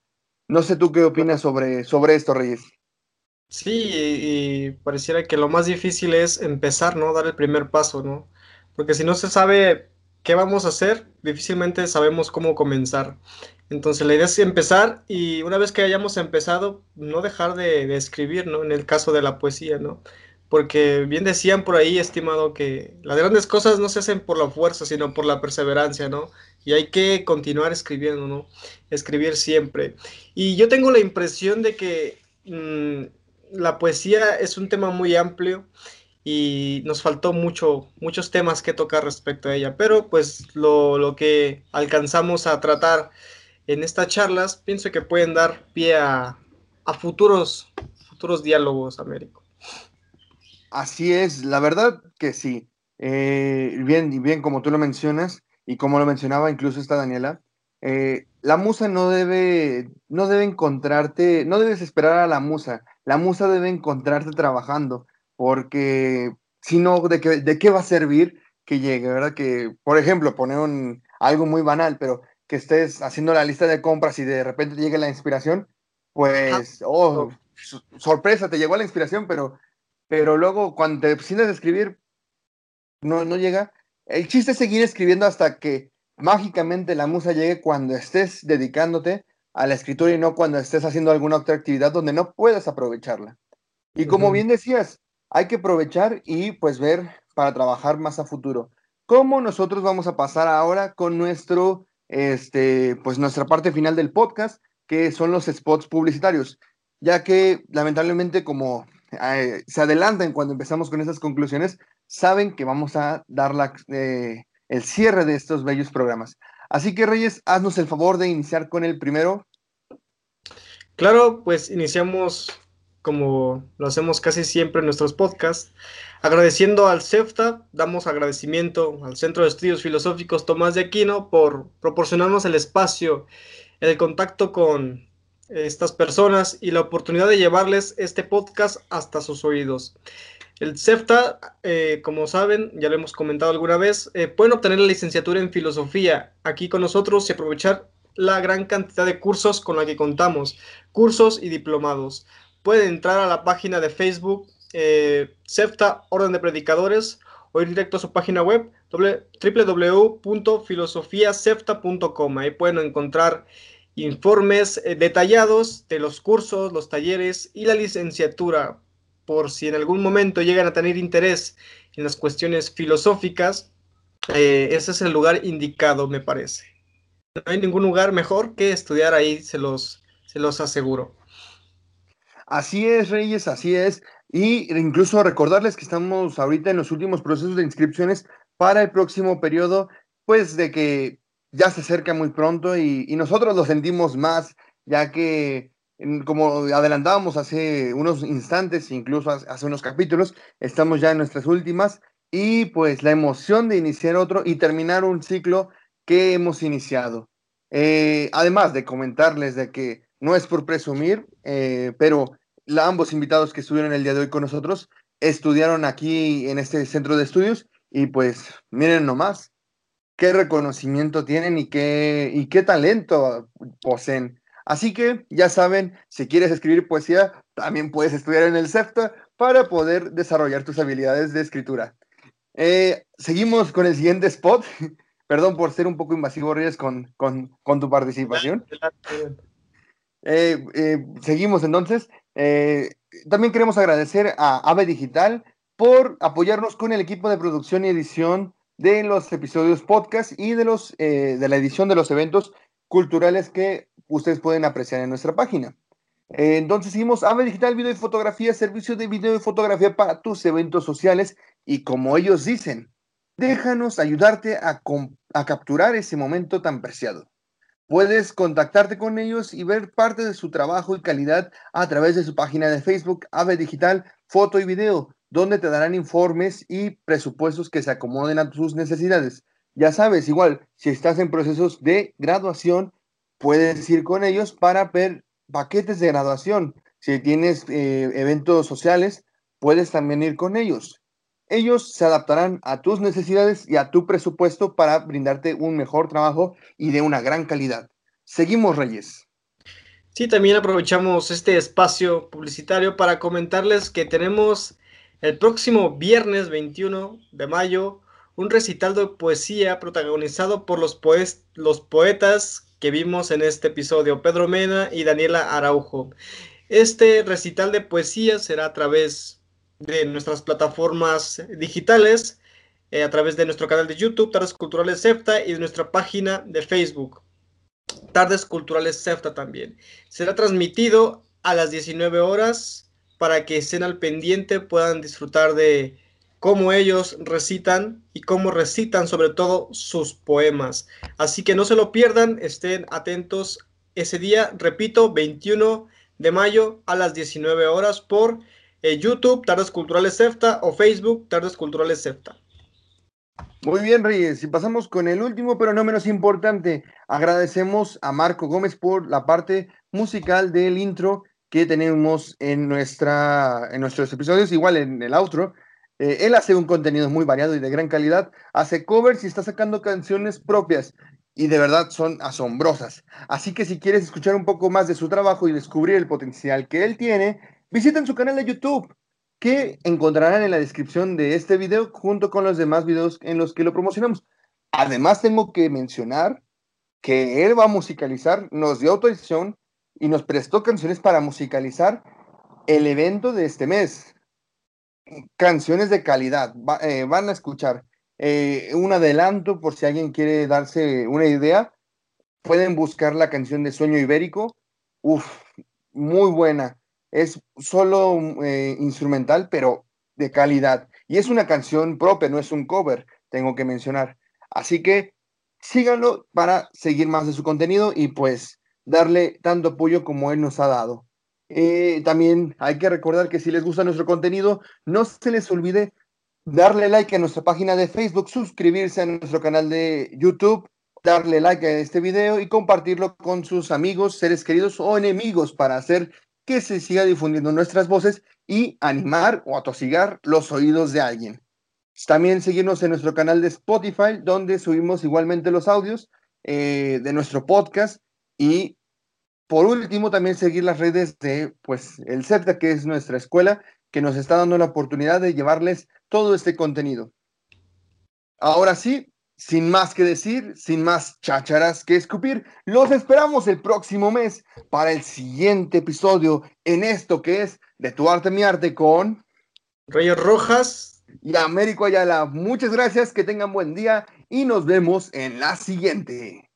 A: No sé tú qué opinas sobre, sobre esto, Reyes.
B: Sí, y, pareciera que lo más difícil es empezar, ¿no? Dar el primer paso, ¿no? Porque si no se sabe qué vamos a hacer, difícilmente sabemos cómo comenzar. Entonces la idea es empezar y una vez que hayamos empezado, no dejar de, de escribir, ¿no? En el caso de la poesía, ¿no? porque bien decían por ahí, estimado, que las grandes cosas no se hacen por la fuerza, sino por la perseverancia, ¿no? Y hay que continuar escribiendo, ¿no? Escribir siempre. Y yo tengo la impresión de que mm, la poesía es un tema muy amplio y nos faltó mucho, muchos temas que tocar respecto a ella, pero pues lo, lo que alcanzamos a tratar en estas charlas, pienso que pueden dar pie a, futuros, futuros diálogos, Américo.
A: Así es, la verdad que sí. Eh, bien, bien, como tú lo mencionas, y como lo mencionaba incluso esta Daniela, eh, la musa no debe, no debe encontrarte, no debes esperar a la musa, la musa debe encontrarte trabajando, porque si no, ¿de qué, ¿de qué va a servir que llegue, verdad? Que, por ejemplo, poner un, algo muy banal, pero que estés haciendo la lista de compras y de repente llegue la inspiración, pues, oh, sorpresa, te llegó la inspiración, pero pero luego cuando te sientes a escribir, no, no llega. El chiste es seguir escribiendo hasta que mágicamente la musa llegue cuando estés dedicándote a la escritura y no cuando estés haciendo alguna otra actividad donde no puedas aprovecharla. Y como bien decías, hay que aprovechar y pues ver para trabajar más a futuro. ¿Cómo nosotros vamos a pasar ahora con nuestro, este, pues nuestra parte final del podcast, que son los spots publicitarios? Ya que lamentablemente como eh, se adelantan cuando empezamos con esas conclusiones, saben que vamos a dar la, eh, el cierre de estos bellos programas. Así que Reyes, haznos el favor de iniciar con el primero.
B: Claro, pues iniciamos como lo hacemos casi siempre en nuestros podcasts, agradeciendo al CEFTA, damos agradecimiento al Centro de Estudios Filosóficos Tomás de Aquino por proporcionarnos el espacio, el contacto con estas personas y la oportunidad de llevarles este podcast hasta sus oídos. El CEFTA, eh, como saben, ya lo hemos comentado alguna vez, eh, pueden obtener la licenciatura en filosofía aquí con nosotros y aprovechar la gran cantidad de cursos con la que contamos, cursos y diplomados. Pueden entrar a la página de Facebook eh, CEFTA Orden de Predicadores o ir directo a su página web www.filosofiacefta.com. Ahí pueden encontrar informes eh, detallados de los cursos, los talleres y la licenciatura, por si en algún momento llegan a tener interés en las cuestiones filosóficas, eh, ese es el lugar indicado, me parece. No hay ningún lugar mejor que estudiar ahí, se los, se los aseguro.
A: Así es, Reyes, así es. Y incluso recordarles que estamos ahorita en los últimos procesos de inscripciones para el próximo periodo, pues de que ya se acerca muy pronto y, nosotros lo sentimos más, ya que como adelantábamos hace unos instantes, incluso hace unos capítulos, estamos ya en nuestras últimas y pues la emoción de iniciar otro y terminar un ciclo que hemos iniciado. Eh, además de comentarles de que no es por presumir, eh, pero ambos invitados que estuvieron el día de hoy con nosotros estudiaron aquí en este centro de estudios y pues miren nomás, qué reconocimiento tienen y qué, y qué talento poseen. Así que ya saben, si quieres escribir poesía, también puedes estudiar en el CEFTA para poder desarrollar tus habilidades de escritura. Eh, seguimos con el siguiente spot. *laughs* Perdón por ser un poco invasivo, Reyes, con, con, con tu participación. Eh, eh, seguimos entonces. También queremos agradecer a AVE Digital por apoyarnos con el equipo de producción y edición de los episodios podcast y de, los, eh, de la edición de los eventos culturales que ustedes pueden apreciar en nuestra página. Eh, entonces seguimos AVE Digital Video y Fotografía, servicio de video y fotografía para tus eventos sociales y como ellos dicen, déjanos ayudarte a capturar ese momento tan preciado. Puedes contactarte con ellos y ver parte de su trabajo y calidad a través de su página de Facebook, AVE Digital, Foto y Video, donde te darán informes y presupuestos que se acomoden a tus necesidades. Ya sabes, igual, si estás en procesos de graduación, puedes ir con ellos para ver paquetes de graduación. Si tienes eh, eventos sociales, puedes también ir con ellos. Ellos se adaptarán a tus necesidades y a tu presupuesto para brindarte un mejor trabajo y de una gran calidad. Seguimos, Reyes.
B: Sí, también aprovechamos este espacio publicitario para comentarles que tenemos el próximo viernes 21 de mayo un recital de poesía protagonizado por los, los poetas que vimos en este episodio, Pedro Mena y Daniela Araujo. Este recital de poesía será a través de nuestras plataformas digitales, eh, a través de nuestro canal de YouTube, Tardes Culturales CEFTA, y de nuestra página de Facebook, Tardes Culturales CEFTA también. Será transmitido a las 19 horas para que estén al pendiente, puedan disfrutar de cómo ellos recitan y cómo recitan sobre todo sus poemas. Así que no se lo pierdan, estén atentos ese día, repito, 21 de mayo a las 19 horas por eh, YouTube, Tardes Culturales CEFTA o Facebook, Tardes Culturales CEFTA.
A: Muy bien, Reyes. Y pasamos con el último, pero no menos importante. Agradecemos a Marco Gómez por la parte musical del intro que tenemos en, nuestra, en nuestros episodios, igual en el outro. Eh, él hace un contenido muy variado y de gran calidad, hace covers y está sacando canciones propias y de verdad son asombrosas. Así que si quieres escuchar un poco más de su trabajo y descubrir el potencial que él tiene, Visiten su canal de YouTube, que encontrarán en la descripción de este video junto con los demás videos en los que lo promocionamos. Además, tengo que mencionar que él va a musicalizar, nos dio autorización y nos prestó canciones para musicalizar el evento de este mes. Canciones de calidad, eh, van a escuchar. Eh, un adelanto por si alguien quiere darse una idea, pueden buscar la canción de Sueño Ibérico. Uf, muy buena es solo eh, instrumental, pero de calidad. Y es una canción propia, no es un cover, tengo que mencionar. Así que síganlo para seguir más de su contenido y pues darle tanto apoyo como él nos ha dado. Eh, también hay que recordar que si les gusta nuestro contenido, no se les olvide darle like a nuestra página de Facebook, suscribirse a nuestro canal de YouTube, darle like a este video y compartirlo con sus amigos, seres queridos o enemigos para hacer que se siga difundiendo nuestras voces y animar o atosigar los oídos de alguien. También seguirnos en nuestro canal de Spotify, donde subimos igualmente los audios eh, de nuestro podcast. Y por último, también seguir las redes de pues, el CEPTA, que es nuestra escuela, que nos está dando la oportunidad de llevarles todo este contenido. Ahora sí, sin más que decir, sin más chácharas que escupir, los esperamos el próximo mes para el siguiente episodio en esto que es De tu arte, mi arte con
B: Reyes Rojas
A: y Américo Ayala. Muchas gracias, que tengan buen día y nos vemos en la siguiente.